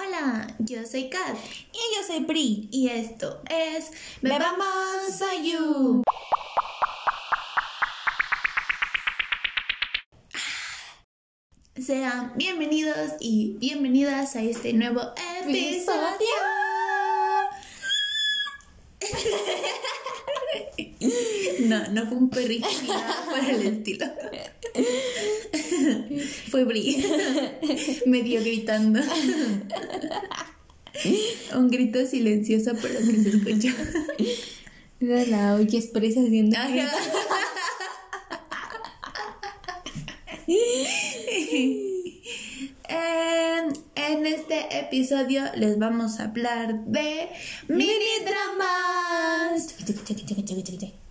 Hola, yo soy Kat Y yo soy Pri. y esto es Bebamos a You. Sean bienvenidos y bienvenidas a este nuevo episodio. No, no fue un perrito ni nada por el estilo. Fue Bri. Medio gritando. Un grito silencioso pero que se escuchó. Era la olla expresa haciendo. Ajá. En este episodio les vamos a hablar de mini dramas.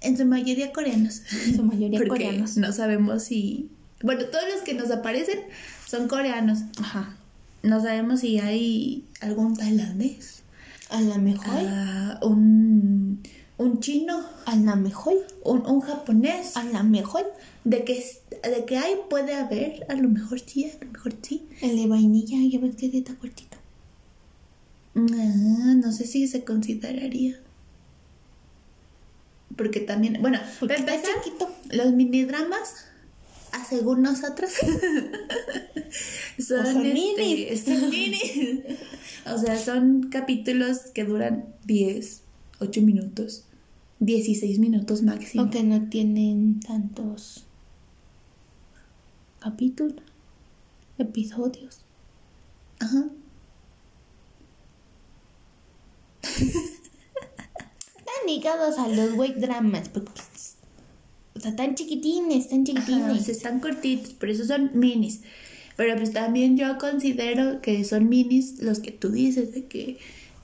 En su mayoría coreanos. En su mayoría Porque coreanos. no sabemos si. Bueno, todos los que nos aparecen son coreanos. Ajá. No sabemos si hay algún tailandés, A la mejor. ah, un, un chino, A la mejor. un, un japonés. A la mejor. De que, de que hay, puede haber, a lo mejor sí, a lo mejor sí. El de vainilla, ya ves que está cortito. Ah, no sé si se consideraría. Porque también, bueno, Porque para empezar, chiquito. los mini dramas, a según nosotros, son, son este, minis. son minis. o sea, son capítulos que duran 10, 8 minutos, 16 minutos máximo. Aunque no tienen tantos capítulos, episodios. Ajá. Están ligados a los wake dramas. porque, pues, O sea, tan chiquitines, tan Ajá, chiquitines. están cortitos, por eso son minis. Pero pues también yo considero que son minis los que tú dices, de que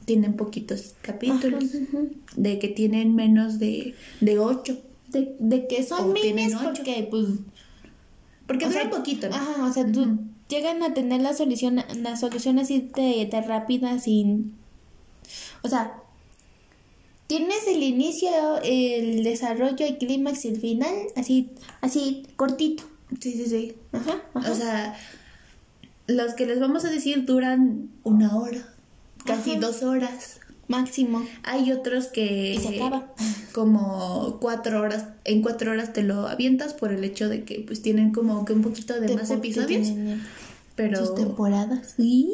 tienen poquitos capítulos, Ajá, de que tienen menos de, de 8. De, de que son O tienen minis ocho. porque, pues, Porque sea, poquito, ¿no? Ajá, o sea, tú llegan a tener la solución, la solución así de, de rápida sin... O sea, tienes el inicio, el desarrollo, el clímax y el final, así, así cortito. Sí, sí, sí. Ajá, ajá. O sea, los que les vamos a decir duran una hora, casi Ajá. dos horas. máximo. Hay otros que Y se acaba. como cuatro horas, en cuatro horas te lo avientas por el hecho de que pues tienen como que un poquito de De más episodios, pero Sus temporadas. Sí.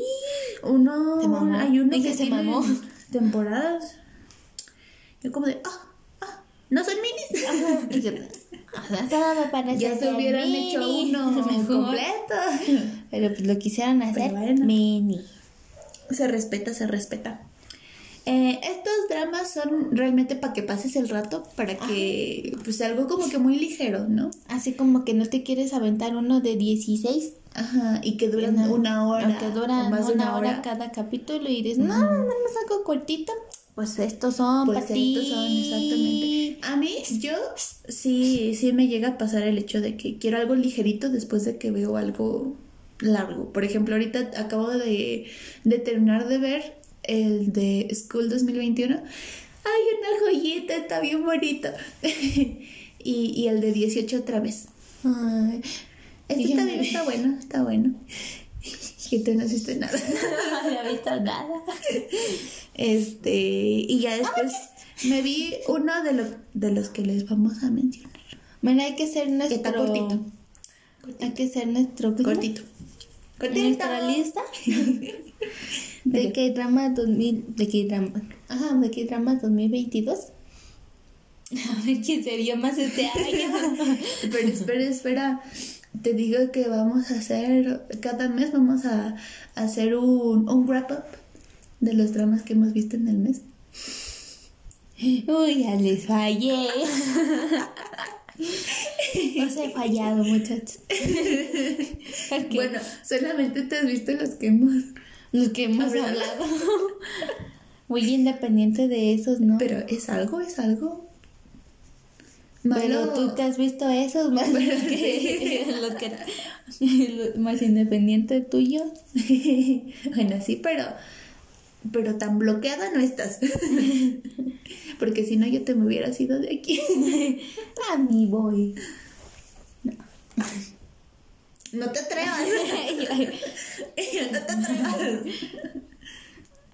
uno mamó. hay uno Ella que se mamó. temporadas. Yo como de ah, ah, no son minis. Y yo, para ya se hubieran mini, hecho uno mejor. completo. Pero pues lo quisieron hacer bueno. mini. Se respeta, se respeta. Eh, estos dramas son realmente para que pases el rato, para que, pues algo como que muy ligero, ¿no? Así como que no te quieres aventar uno de 16 Ajá, y que duran Una- una hora. O duran más de una, hora, cada capítulo y dices, no, nada más algo cortito. Pues estos son Pues para estos son exactamente. A mí, yo sí, sí me llega a pasar el hecho de que quiero algo ligerito después de que veo algo largo. Por ejemplo, ahorita acabo de, de terminar de ver el de School 2021. Ay, una joyita, está bien bonito. y, y el de 18 otra vez. Ay, Este también me- está bueno, está bueno. Y tú no hiciste nada. no había visto nada. Este, y ya después me vi uno de, lo- de los que les vamos a mencionar. Bueno, hay que ser nuestro... Está cortito. Hay que ser nuestro... ¿cómo? Cortito. Nuestra lista de qué drama 2000... De qué drama... Ajá, de qué drama 2022. A ver quién sería más este año. Pero espera, espera. Te digo que vamos a hacer, cada mes vamos a, a hacer un, un wrap up de los dramas que hemos visto en el mes. Uy, ya les fallé. No se he fallado, muchachos. Bueno, solamente te has visto los que hemos... los que hemos hablado. hablado. Muy independiente de esos, ¿no? Pero es algo, es algo. Pero Malo. tú te has visto esos más los que, los que los más independiente tuyo. bueno, sí, pero pero tan bloqueada no estás. Porque si no yo te me hubiera ido de aquí. A mí voy. No te atrevas. no te atrevas.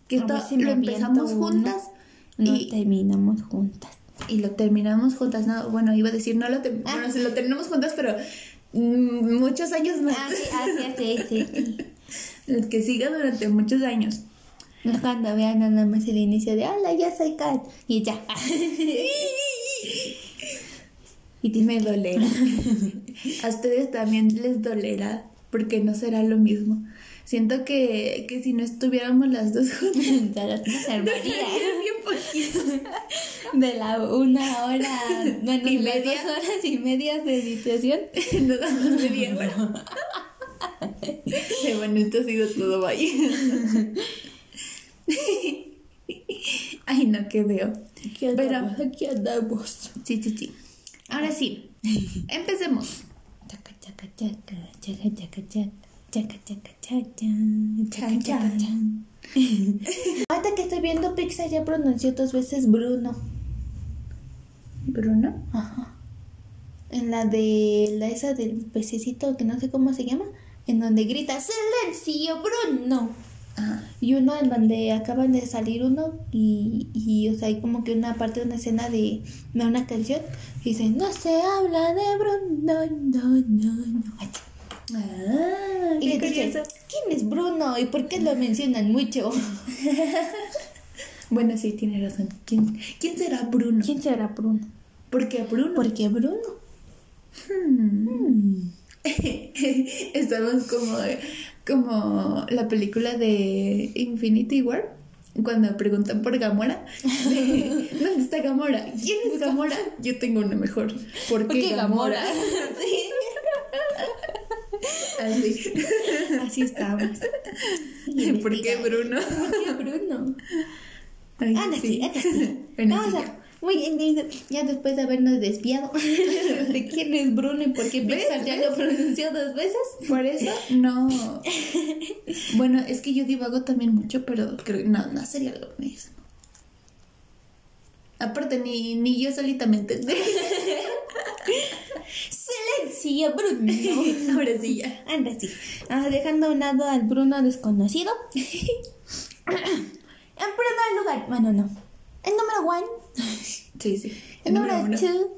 Que esto si lo empezamos uno. juntas No y, terminamos juntas. y lo terminamos juntas. No, bueno, iba a decir, no lo, Ah. bueno, sí, lo terminamos juntas, pero mm, muchos años más. Ah, sí, ah, sí, sí, sí. El que siga durante muchos años. Cuando vean nada más el inicio de hola, ya soy Kat. Y ya. Y me dolerá. A ustedes también les dolerá, porque no será lo mismo. Siento que, que si no estuviéramos las dos juntas, Ya las nos armaría. bien poquito. De la una hora, bueno, Y de las media. dos horas y medias de editación. Nos damos media. Sí, bueno, esto ha sido todo, bye. que veo. Pero, aquí andamos. Sí, sí, sí. Ahora sí, empecemos. Ahorita que estoy viendo Pixar ya pronuncié dos veces Bruno. ¿Bruno? Ajá. En la de la esa del pececito que no sé cómo se llama, en donde grita silencio Bruno. Ajá. Y uno en donde acaban de salir uno y, y o sea, hay como que una parte de una escena de, de una canción y dice, no se habla de Bruno, no, no, no. Ay, Ah, Y qué curioso. ¿quién es Bruno y por qué lo mencionan mucho? Bueno, sí, tiene razón. ¿Quién, quién será Bruno? ¿Quién será Bruno? ¿Por qué Bruno? ¿Por qué Bruno? Hmm. Estamos como, como la película de Infinity War. Cuando preguntan por Gamora, de, ¿dónde está Gamora? ¿Quién es Gamora? Yo tengo una mejor. ¿Por qué, Gamora? Así. Así estamos. ¿Por qué Bruno? ¿Por qué Bruno? Ay, Anda, sí, anda, sí. Vamos sí, a- Muy bien, ya- después de habernos desviado de quién es Bruno y por qué Pixar ya lo pronunció dos veces. Por eso no. Bueno, es que yo divago también mucho, pero creo que no, no sería lo mismo. Aparte, ni, ni yo solita me entendí. Silencio, Bruno. Ahora sí ya. Anda, sí. Ah, dejando a un lado al Bruno desconocido. en primer lugar, bueno, no. El número one. Sí, sí. El número two.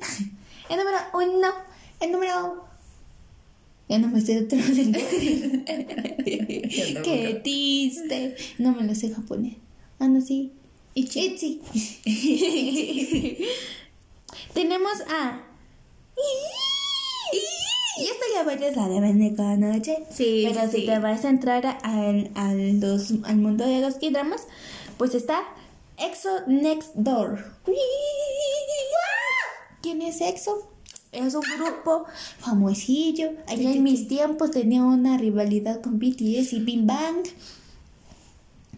El número uno. El número. Ya no me sé otro lenguaje. Qué triste. No me lo sé japonés. Ah, no, sí. Itzy. Tenemos a. Y esto ya varios la de conocer. Sí, Pero sí. si te vas a entrar al, al, los- al mundo de los K-dramas, pues está EXO Next Door. ¿Quién es EXO? Es un grupo famosillo. Allá en mis tiempos tenía una rivalidad con BTS y Big Bang.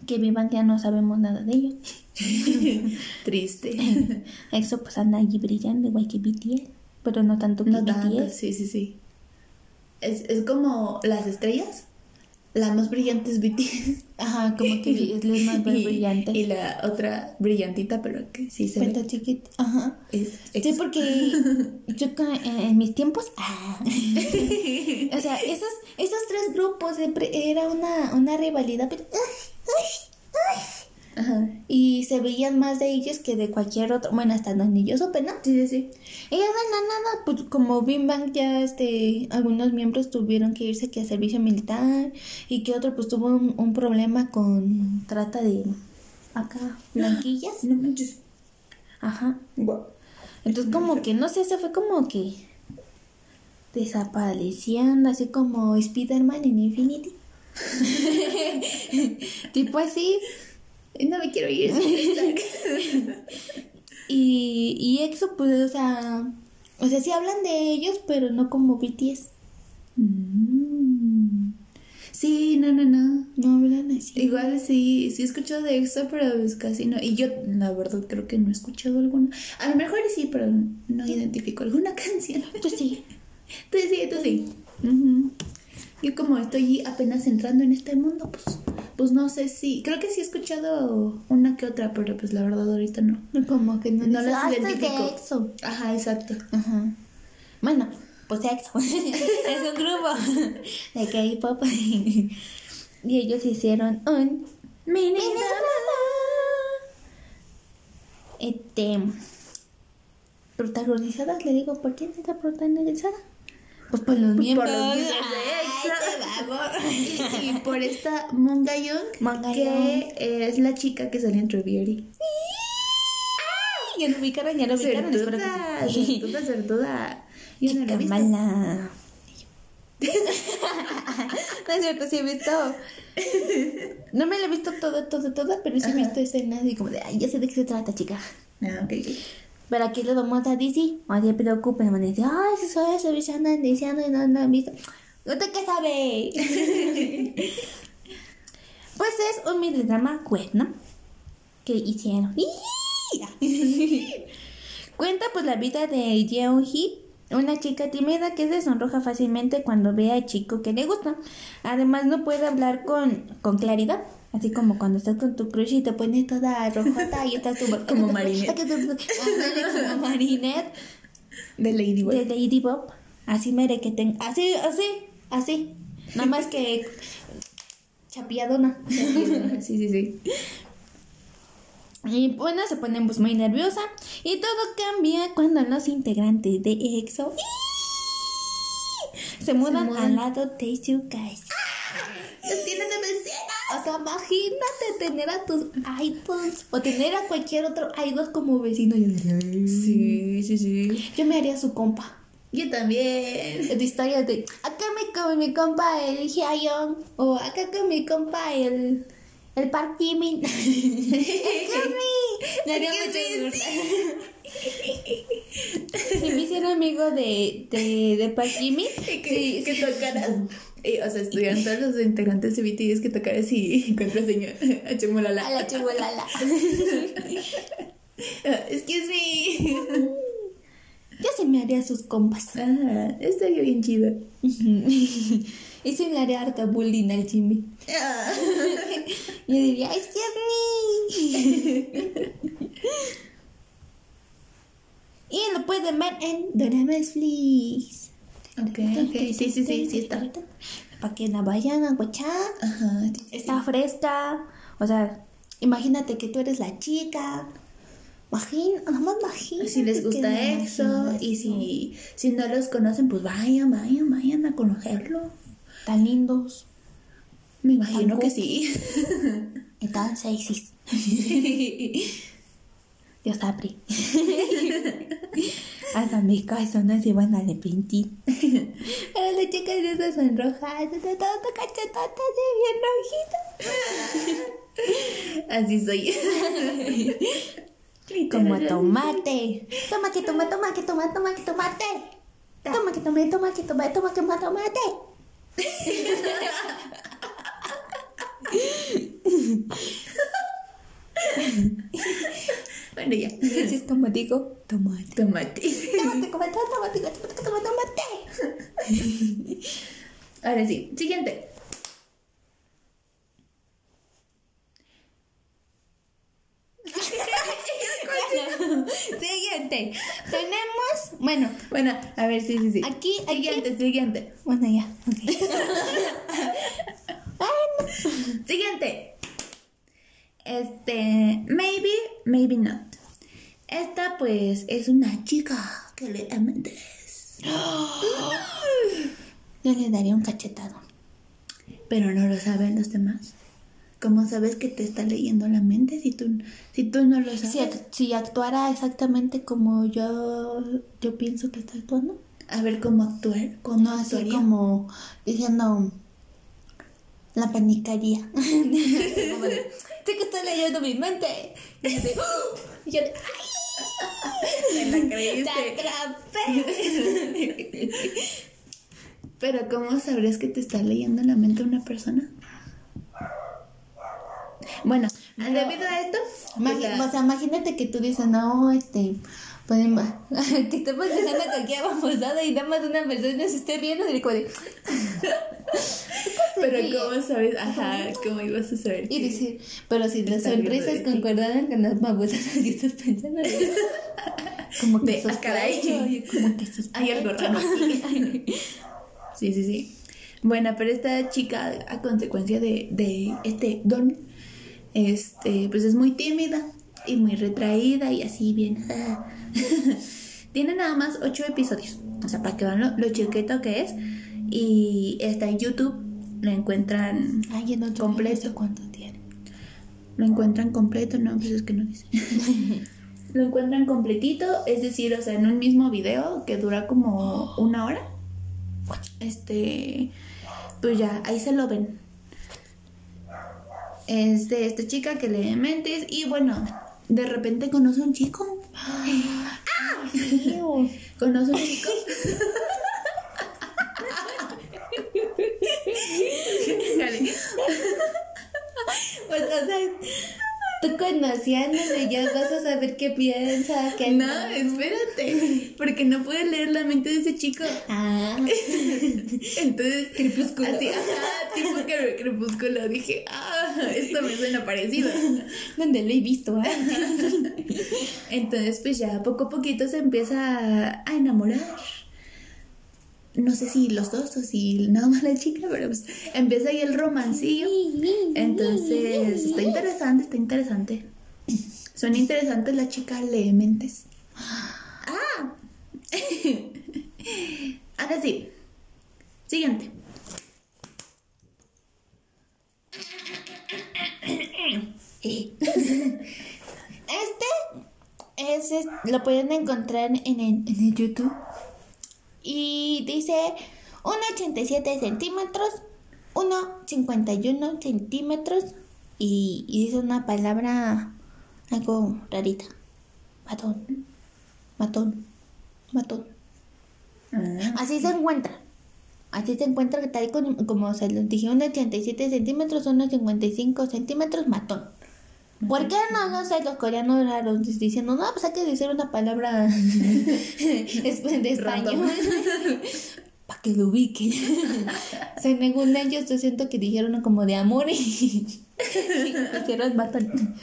Que Big Bang ya no sabemos nada de ellos. Triste. EXO pues anda allí brillando igual que BTS. Pero no tanto que No tanto, BTS. sí, sí, sí. Es, es como las estrellas. La más brillante es BTS. Ajá, como que es la más brillante. Y la otra brillantita, pero que sí se Pero ve. chiquita. Ajá. Es, Sí, es- porque yo en mis tiempos, ah, o sea, esos, esos tres grupos siempre era una, una rivalidad, pero, ay, ay, ay. Ajá. y se veían más de ellos que de cualquier otro, bueno, hasta donde yo supe, ¿no? Sí, sí, sí. Y ya la nada, pues como Bim Bang ya, este, algunos miembros tuvieron que irse que a servicio militar y que otro pues tuvo un, un problema con trata de, acá, blanquillas, No manches. ajá. Entonces como que, no sé, se fue como que desapareciendo, así como Spider-Man en Infinity. tipo así. No me quiero ir. Y, y EXO, pues, o sea, o sea, sí hablan de ellos, pero no como BTS. Mm. Sí, no, no, no. No hablan así. Igual sí, sí he escuchado de EXO, pero pues casi no. Y yo, la verdad, creo que no he escuchado alguna. A lo mejor sí, pero no identifico alguna canción. Tú sí. Tú sí, tú sí. Ujú. Yo como estoy apenas entrando en este mundo, pues, pues no sé si... Creo que sí he escuchado una que otra, pero pues la verdad ahorita no. Como que no, No las "Ah, identifico". EXO. Ajá, exacto. Ajá. Bueno, pues EXO. es un grupo de K-pop. y ellos hicieron un Mini mini este protagonizadas, le digo, ¿por quién está protagonizada? Pues por los miembros. los miembros de Ay, EXO. qué Y por esta Monga Young, Monga que es la chica que sale en Trevieri. Ya lo ubicaron, ya lo ubicaron. Certuda, sí. certuda, certuda. Yo no he visto. mala. no es cierto, sí he visto. No me la he visto toda, toda, toda, pero sí he visto escenas y como de, ay, ya sé de qué se trata, chica. Ah, ok. Pero aquí le vamos a decir, no se preocupen, van a decir, ay, si soy eso, ya andan diciendo y no han visto. ¿Usted qué sabe? pues es un mini drama web, ¿no? Que hicieron. Cuenta pues la vida de Yeon Hee, una chica tímida que se sonroja fácilmente cuando ve al chico que le gusta. Además no puede hablar con, con claridad. Así como cuando estás con tu crush y te pones toda rojota y estás tú... Como Marinette. Como Marinette De Ladybug. de Lady Bob. Así mere que ten... Así, así, así. Nada más que chapiadona. Sí, sí, sí. Y bueno, se ponen pues muy nerviosa. Y todo cambia cuando los integrantes de EXO se mudan, mudan. al lado de su casa. Los tienen de. O sea, imagínate tener a tus idols o tener a cualquier otro idol como vecino. Sí, sí, sí. yo me haría su compa. Yo también. De historias de acá me con mi compa el Hyun o acá con mi compa el el Park Jimin. Me haría mucho. Si me hiciera amigo de, de, de Park Jimin, Que, que tocaras. Eh, o sea, estuvieran todos los integrantes de BTS que tocaras y contraseña a Chemolala. a la chihualala. Excuse me. Yo sí me haría sus compas. Ah, estaría bien chido. Y sí le haría harta bullying al Jimmy. Ah. Yo diría, excuse me. y lo pueden ver en Doramas Please. Ok, ok. Sí, sí, sí, sí está. Para que la vayan a guachar. Ajá. sí, sí. Está fresca. O sea, imagínate que tú eres la chica. Imagina, nada más imagina. Si les gusta EXO y si, si no los conocen, pues vayan, vayan, vayan a conocerlo. Tan lindos Me imagino Tan que sí. y tan sexys. Dios apri. Hasta mis calzones se van a arrepentir. Pero la chica de esas sonrojadas, todo cachetota, así bien rojita. Así soy. Como tomate. Toma que toma, toma que toma, toma que tomate. Toma que toma, toma que toma, toma que toma tomate. Bueno, ya. Así es como digo, tomate. Tomate. Tomate, tomate, tomate, tomate, tomate. Ahora sí, siguiente. Siguiente. Tenemos, bueno, Bueno, a ver, sí, sí, sí. aquí, aquí. Siguiente, siguiente. Bueno, ya, ok. Siguiente. Este, maybe, maybe not. Esta, pues, es una chica que le mentes. Yo le daría un cachetado. Pero no lo saben los demás. ¿Cómo sabes que te está leyendo la mente si tú, si tú no lo sabes? Si, ac- si actuara exactamente como yo, yo pienso que está actuando. A ver cómo actuar. ¿Cómo No así actuaría? como diciendo la panicaría. Sé que está leyendo mi mente. Y yo. Y yo Te la ¡ay! creíste. Pero ¿cómo sabrías que te está leyendo la mente una persona? Bueno, debido a esto, pues, o sea, imagínate que tú dices, no, este, ima- que estemos dejando cualquier babosada y nada más una persona se esté viendo y como de, pero. ¿cómo sabes? Ajá, ¿cómo ibas a saber? y decir, pero si las ti. concordaran con las babosadas que estás pensando, como que De, ah, caray. como que Hay algo raro aquí. Sí, sí, sí. Bueno, pero esta chica, a consecuencia de, de este don, este, pues es muy tímida y muy retraída y así bien. Tiene nada más ocho episodios. O sea, para que vean lo, lo chiquito que es. Y está en YouTube. Lo encuentran Ay, en otro completo. cuánto tiene. Lo encuentran completo, no, pues es que no dice. lo encuentran completito, es decir, o sea, en un mismo video que dura como una hora. Este, pues ya, ahí se lo ven. Es de esta chica que lee mentes y bueno, de repente conoce a un chico. Ew. Conoce a un chico. Dale. Pues, o sea, tú conociéndole ya vas a saber qué piensa, qué No, espérate, porque no puedes leer la mente de ese chico. Ah, Entonces, Crepúsculo. Así, ajá, tipo que crepúsculo. Dije, ah, esto me suena parecido. donde lo he visto, ¿eh? Entonces, pues ya poco a poquito se empieza a enamorar. No sé si los dos o si nada más la chica, pero pues empieza ahí el romancillo. Entonces, está interesante, está interesante. Suena interesante la chica lee mentes. Ah. Ahora sí. Siguiente. Este, es, es- lo pueden encontrar en el, en el YouTube. Y dice 1,87 centímetros, 1,51 centímetros. Y, y dice una palabra algo rarita. Matón. Matón. Matón. Ah, Así se encuentra. Así se encuentra tal como, como se los dije, 1,87 centímetros, 1,55 centímetros, matón. ¿Por qué no, no sé, los coreanos raros diciendo, no, pues hay que decir una palabra de español para que lo ubiquen? Según ellos, yo siento que dijeron como de amor y hicieron matón.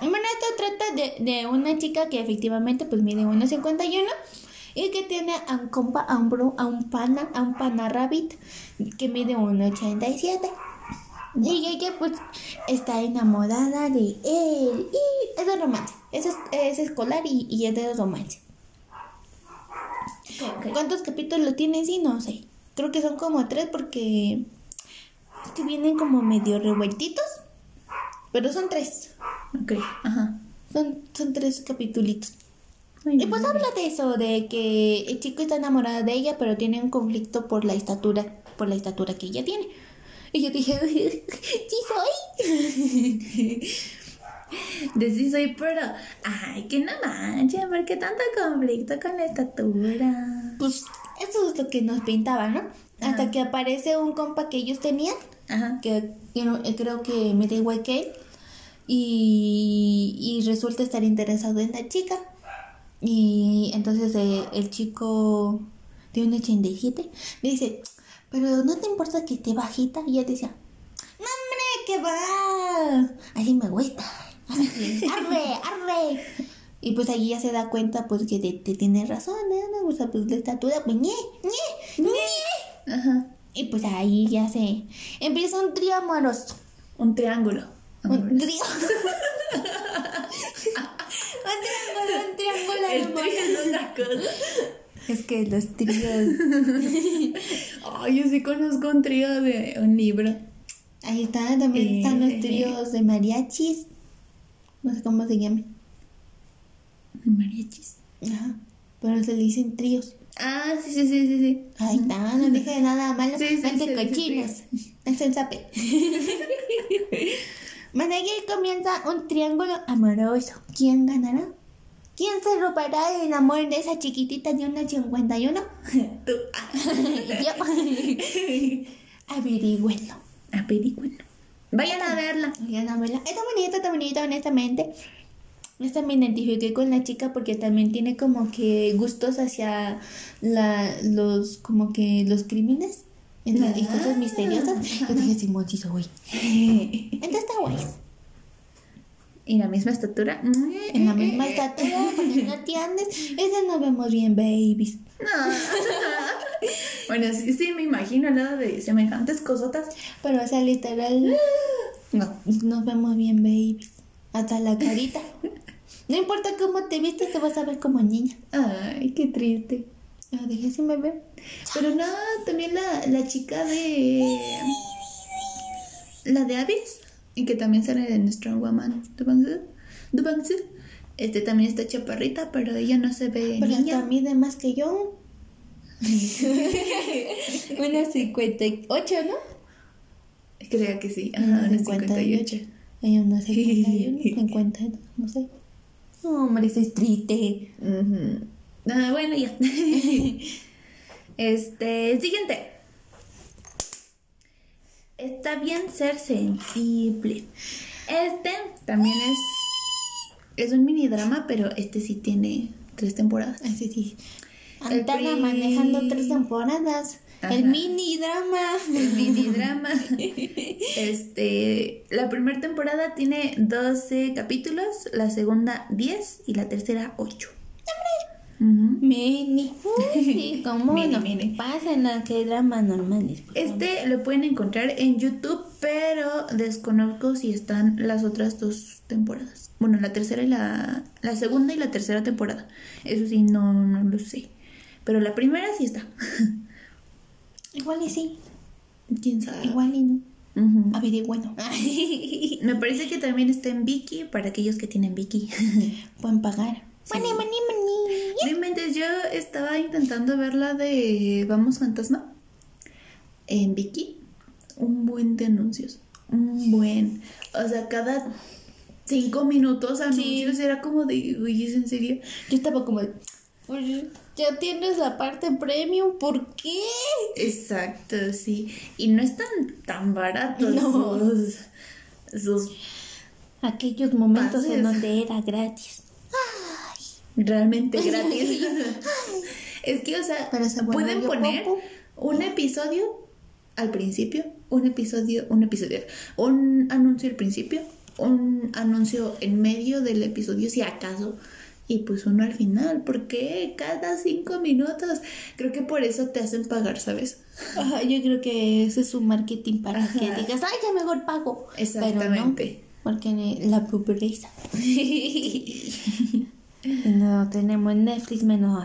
Bueno, esto trata de, de una chica que efectivamente pues mide 1,51 y que tiene a un compa, a un bro, a un pana, a un pana rabbit que mide 1,87. Y ella pues está enamorada de él y es de romance. Es, es, es escolar y, y es de romance. ¿Cuántos capítulos tiene? Sí, no sé. Creo que son como tres porque es que vienen como medio revueltitos. Pero son tres. Ok, ajá. Son, son tres capitulitos. Muy Y pues habla de eso, de que el chico está enamorado de ella, pero tiene un conflicto por la estatura, por la estatura que ella tiene. Y yo dije, sí soy. De sí soy, pero. Ay, que no manches, ¿por qué tanto conflicto con la estatura? Pues eso es lo que nos pintaba, ¿no? Hasta que aparece un compa que ellos tenían, Ajá. que eh, creo que me da igual que él, y, y resulta estar interesado en la chica. Y entonces eh, el chico de un 87 le dice, pero no te importa que esté bajita. Y ella decía, no hombre, que va, así me gusta. Arre, arre. Y pues allí ya se da cuenta pues que te, te tiene razón, ¿eh? me gusta pues la estatura, pues ñe, ñe, ñe. Ajá. Y pues ahí ya se empieza un trío amoroso. Un triángulo. Un trío. un triángulo, un triángulo El amoroso. trío es otra cosa. Es que los tríos. Ay, yo sí conozco un trío de un libro. Ahí está, también Eh, están los tríos de mariachis. No sé cómo se llaman. Mariachis. Ajá. Pero se le dicen tríos. Ah, sí, sí, sí, sí, sí. Ahí está, no dije nada malo. Sí, sí, no sí, te sí, cochinos. Es el sape. bueno, aquí comienza un triángulo amoroso. ¿Quién ganará? ¿Quién se robará el amor de esa chiquitita de una 51? Tú. Ah. Yo. Averigüenlo. Averigüen. Vayan a verla. Vayan a verla. Está bonita, está bonita, honestamente. También me identifiqué con la chica porque también tiene como que gustos hacia la, los, como que los crímenes y, cosas misteriosas. Yo dije, Simón, sí soy. Entonces está guay. ¿Y la misma estatura? En la misma estatura, porque no te andes. Ese nos vemos bien, babies. No. bueno, sí, sí, me imagino al lado de semejantes cosotas. Pero, o sea, literal, No. nos vemos bien, babies. Hasta la carita. No importa cómo te vistes, te vas a ver como niña. Ay, qué triste. Ah, sí me veo. Pero no, también la, la chica de. La de Abyss, y que también sale en Strong Woman. Dubangsu. Dubangsu. Este también está chaparrita, pero ella no se ve Pero niña. mide más que yo. Una 58, ¿no? Creo que sí. Ajá, una 58. Hay una 51, 52, no sé. No, hombre, es triste. Ujú. Ah, bueno, ya. este, siguiente. Está bien ser sensible. Este también es. Es un mini drama, pero este sí tiene tres temporadas. Así sí. El Antana pri- manejando tres temporadas. Ajá. El mini drama. El mini drama. Este, la primera temporada tiene 12 capítulos, la segunda 10 y la tercera 8. Mini. Uy, ¿cómo Mini, no? mini. Pasen a que dramas normales. Este lo pueden encontrar en YouTube, pero desconozco si están las otras dos temporadas. Bueno, la tercera y la, la segunda y la tercera temporada. Eso sí, no, no lo sé. Pero la primera sí está. Igual y sí. ¿Quién sabe? Igual y no. A ver, y bueno. Me parece que también está en Viki para aquellos que tienen Viki. Pueden pagar. Sí. Mani, mani, mani. No inventes, yo estaba intentando ver la de Vamos Fantasma en Viki. Un buen de anuncios. Un buen. O sea, cada cinco minutos anuncios era como de, uy, ¿es en serio? Yo estaba como de, "Oye, ya tienes la parte premium, ¿por qué? Exacto, sí. Y no están tan baratos No. sus, sus Aquellos momentos en donde era gratis. Realmente gratis. es que, o sea, Pero se vuelve pueden poner un episodio al principio, un episodio, un episodio, un anuncio al principio, un anuncio en medio del episodio, si acaso, y pues uno al final, porque cada cinco minutos, creo que por eso te hacen pagar, ¿sabes? Ajá, yo creo que ese es su marketing para Ajá. que digas, ay, ya mejor pago. Exactamente. Pero no, porque la pobreza. no tenemos Netflix menos.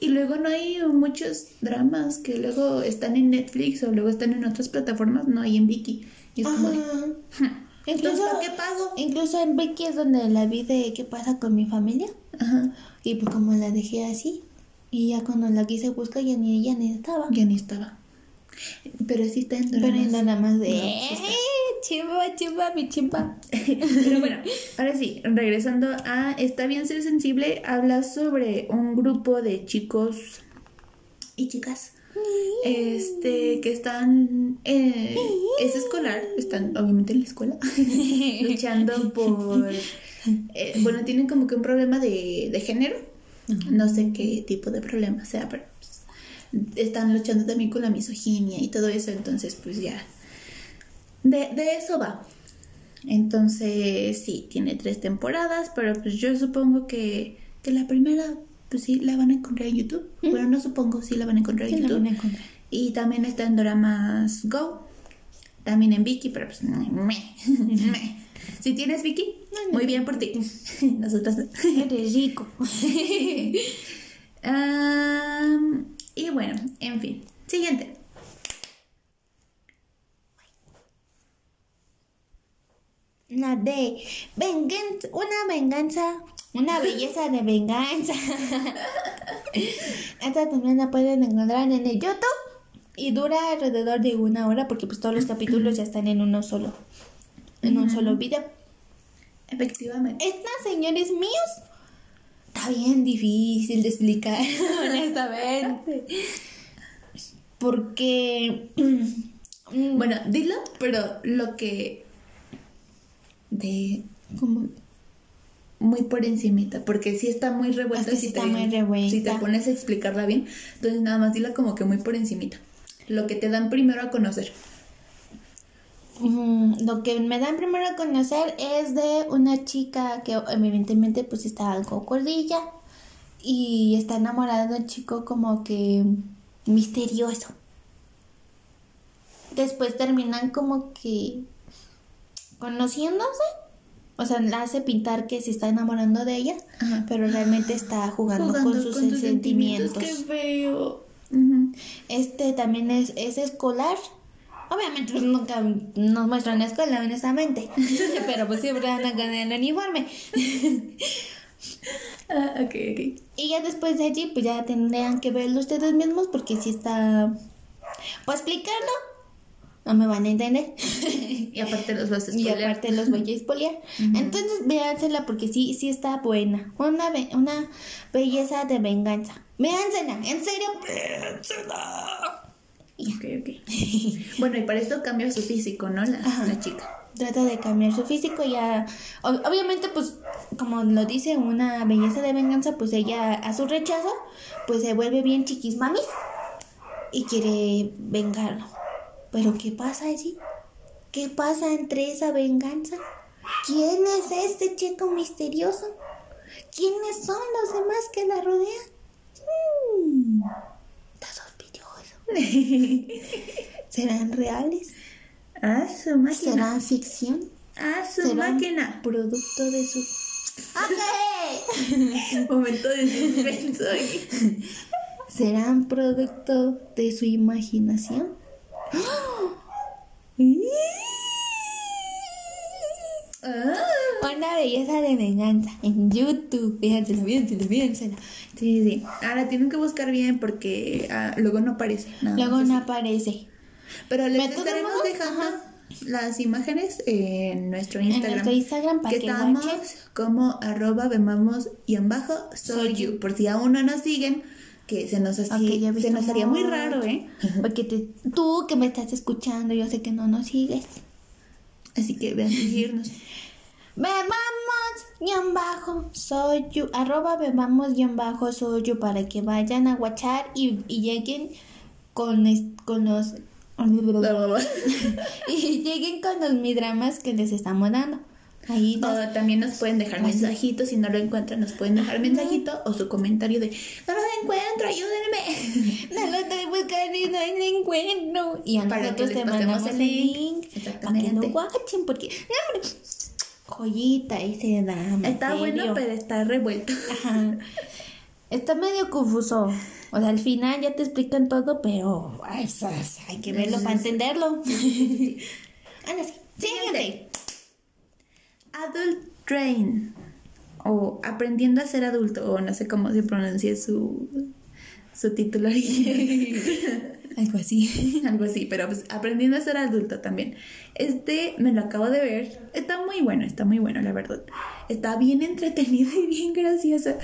Y luego no hay muchos dramas que luego están en Netflix o luego están en otras plataformas, no hay en Viki. Y es como de. "Hmm, Incluso, ¿para qué pago? incluso en Becky es donde la vi de qué pasa con mi familia. Ajá, Y pues como la dejé así. Y ya cuando la quise buscar ya ni ella ni estaba. ya ni estaba. Pero sí está en Pero dramas. nada más de... No, sí está. "Eh, chimba, chimba, mi chimba. Pero bueno, ahora sí, regresando a Está bien ser sensible, habla sobre un grupo de chicos y chicas este que están eh, es escolar, están obviamente en la escuela luchando por eh, bueno, tienen como que un problema de, de género. No sé qué tipo de problema sea, pero pues, están luchando también con la misoginia y todo eso, entonces pues ya de, de eso va. Entonces, sí, tiene tres temporadas, pero pues yo supongo que, que la primera, pues sí, la van a encontrar en YouTube. Bueno, no supongo, sí la van a encontrar en Sí, la YouTube. van a encontrar. Y también está en Doramas Go. También en Viki, pero pues meh, meh. Si tienes Viki, muy bien por ti. Nosotras no. Eres rico. Y bueno, en fin. Siguiente. La de venganza, una venganza, una belleza de venganza. Esta también la pueden encontrar en el YouTube y dura alrededor de una hora porque pues todos los capítulos ya están en uno solo, en un solo video. Efectivamente. Esta, señores míos, está bien difícil de explicar, honestamente. Porque... Bueno, dilo, pero lo que. De. Como. Muy por encimita, porque sí está muy revuelta. Es que te- está muy revuelta. Si te pones a explicarla bien, entonces nada más dila como que muy por encimita. Lo que te dan primero a conocer. Mm, lo que me dan primero a conocer es de una chica que evidentemente pues está algo gordilla y está enamorada de un chico como que misterioso. Después terminan como que conociéndose. O sea, la hace pintar que se está enamorando de ella, Ajá. pero realmente está jugando, Jugando con sus, sentimientos. Qué feo. Ujú. Este también es, es escolar. Obviamente pues, nunca nos muestran la escuela, honestamente. pero pues siempre andan con el uniforme. Ah, ok, ok. Y ya después de allí, pues ya tendrían que verlo ustedes mismos porque si está... Pues explicarlo, no me van a entender. Y aparte los vas a y spoilear. aparte los voy a espolear. Entonces véansela porque sí, sí está buena. Una, be- una belleza de venganza. Véansela, en serio, véansela. Ok, ok. bueno, y para esto cambia su físico, ¿no? La, Ajá. la chica. Trata de cambiar su físico ya. ob- obviamente, pues, como lo dice una belleza de venganza, pues ella a su rechazo, pues se vuelve bien chiquismamis y quiere vengarlo. Pero ¿qué pasa allí? ¿Qué pasa entre esa venganza? ¿Quién es este chico misterioso? ¿Quiénes son los demás que la rodean? Hmm, está sospechoso. ¿Serán reales? Ah, su máquina. ¿Serán ficción? Ah, su ¿Serán máquina. producto de su... ¡Ok! Momento de suspenso. ¿Serán producto de su imaginación? Una belleza de venganza en YouTube. Fíjensela, fíjensela, fíjensela. Sí, sí. Ahora tienen que buscar bien porque ah, luego no aparece. Luego no aparece. Pero les estaremos dejando ajá. las imágenes en nuestro En Instagram. nuestro Instagram para que que estamos como arroba vemamos y en bajo soy Soy you. Por si aún no nos siguen, que se nos, he se nos haría muy raro, ¿eh? Porque te- tú que me estás escuchando, yo sé que no nos sigues. Así que vean seguirnos. Bebamos guion bajo soy yo, arroba bebamos guion bajo soy yo para que vayan a guachar y, y lleguen con, es- con los y lleguen con los midramas que les estamos dando. Ahí nos- O también nos pueden dejar mensajitos, si no lo encuentran, nos pueden dejar mensajito o su comentario de no lo encuentro, ayúdenme. no lo estoy buscando y no lo encuentro. Y a Para que nosotros te mandamos el link. para que lo porque no, joyita ese drama. Está ¿en bueno, pero está revuelto. Ajá. Está medio confuso. O sea, al final ya te explican todo, pero ay, hay que verlo para entenderlo. Anda, sí. Siguiente. Adult Train o Aprendiendo a ser adulto o no sé cómo se pronuncia su su título. Algo así. Algo así, pero pues aprendiendo a ser adulto también. Este me lo acabo de ver. Está muy bueno, está muy bueno, la verdad. Está bien entretenido y bien gracioso.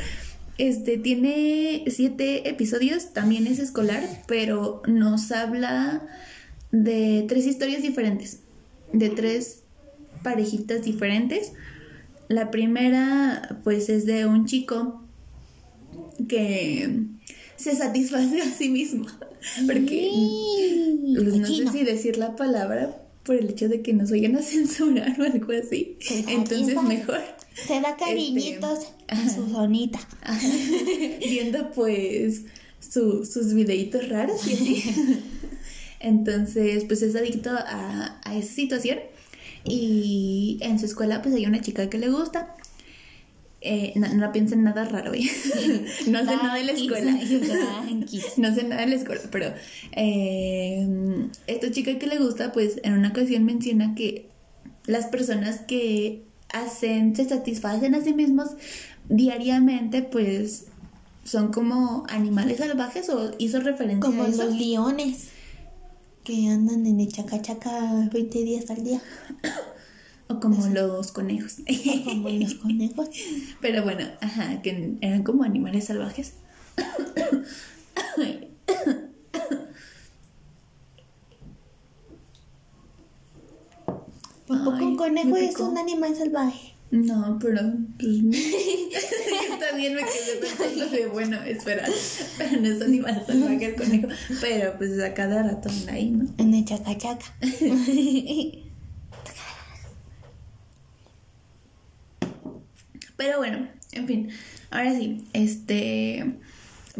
Este tiene siete episodios, también es escolar, pero nos habla de tres historias diferentes, de tres parejitas diferentes. La primera, pues, es de un chico que se satisface a sí mismo. Porque pues, no sé si decir la palabra por el hecho de que nos vayan a censurar o algo así. Entonces mejor Se da cariñitos en su zonita. ajá, viendo pues su- sus videitos raros y así. Entonces pues es adicto a, a esa situación y en su escuela pues hay una chica que le gusta. Eh, no, no piensen nada raro, ¿eh? no sé nada de la escuela. No sé nada de la escuela, pero eh, esta chica que le gusta, pues en una ocasión menciona que las personas que hacen, se satisfacen a sí mismos diariamente, pues son como animales salvajes o hizo referencia Como a eso. los leones que andan en el chaca chaca 20 días al día. O como los conejos. O como los conejos. Pero bueno, ajá, que eran como animales salvajes. ¿Por poco Ay, un conejo es un animal salvaje? No, pero pues, yo también me quedé pensando de, bueno, espera, pero no es animal salvaje el conejo, pero pues a cada rato anda ahí, ¿no? En el chaca chaca. Pero bueno, en fin, ahora sí, este,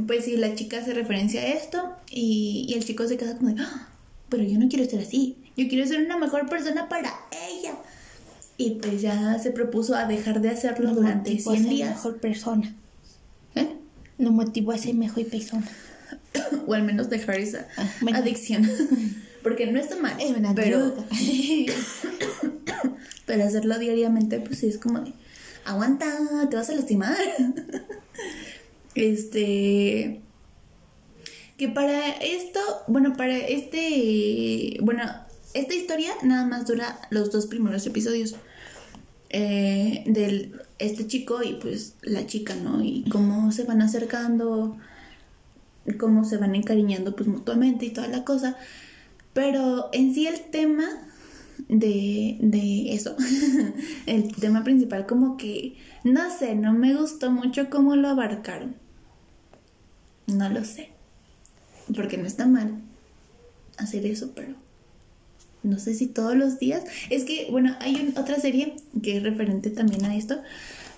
pues sí, la chica hace referencia a esto y, y el chico se queda como de, "Ah, pero yo no quiero ser así, yo quiero ser una mejor persona para ella. Y pues ya se propuso a dejar de hacerlo Lo durante motivó a 100 ser días. mejor persona. ¿Eh? Lo motivó a ser mejor persona. O al menos dejar esa Ah, bueno. adicción. Porque no está mal. Es una pero, pero hacerlo diariamente, pues sí es como de, aguanta, te vas a lastimar. este. Que para esto, bueno, para este. Bueno, esta historia nada más dura los dos primeros episodios. Eh, del este chico y pues la chica, ¿no? Y cómo se van acercando, cómo se van encariñando pues mutuamente y toda la cosa. Pero en sí el tema de, de eso, el tema principal como que, no sé, no me gustó mucho cómo lo abarcaron. No lo sé. Porque no está mal hacer eso, pero no sé si todos los días. Es que, bueno, hay un- otra serie que es referente también a esto,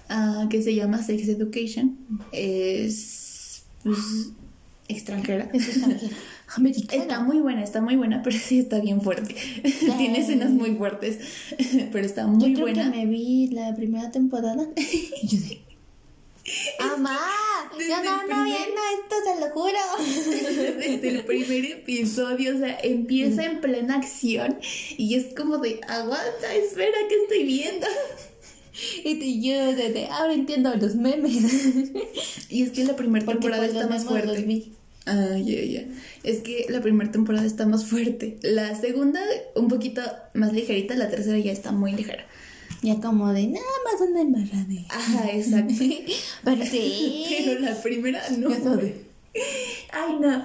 ah, que se llama Sex Education. Es pues, extranjera. Es extranjera. Americana. Está muy buena, está muy buena, pero sí está bien fuerte. Tiene escenas muy fuertes, pero está muy Yo creo buena. que me vi la primera temporada. Yo de... ¡Mamá! desde Yo no el ando primer- viendo esto, se lo juro. Desde el primer episodio, o sea, empieza en plena acción y es como de, aguanta, espera, que estoy viendo? Y te- yo desde ahora entiendo los memes. Y es que la primera temporada está más fuerte. Ah, ya, ya. Es que la primera temporada está más fuerte. La segunda, un poquito más ligerita. La tercera ya está muy ligera. Ya como de nada más una embarrada. Ajá, exacto. Pero sí. Pero la primera no. Ay, no.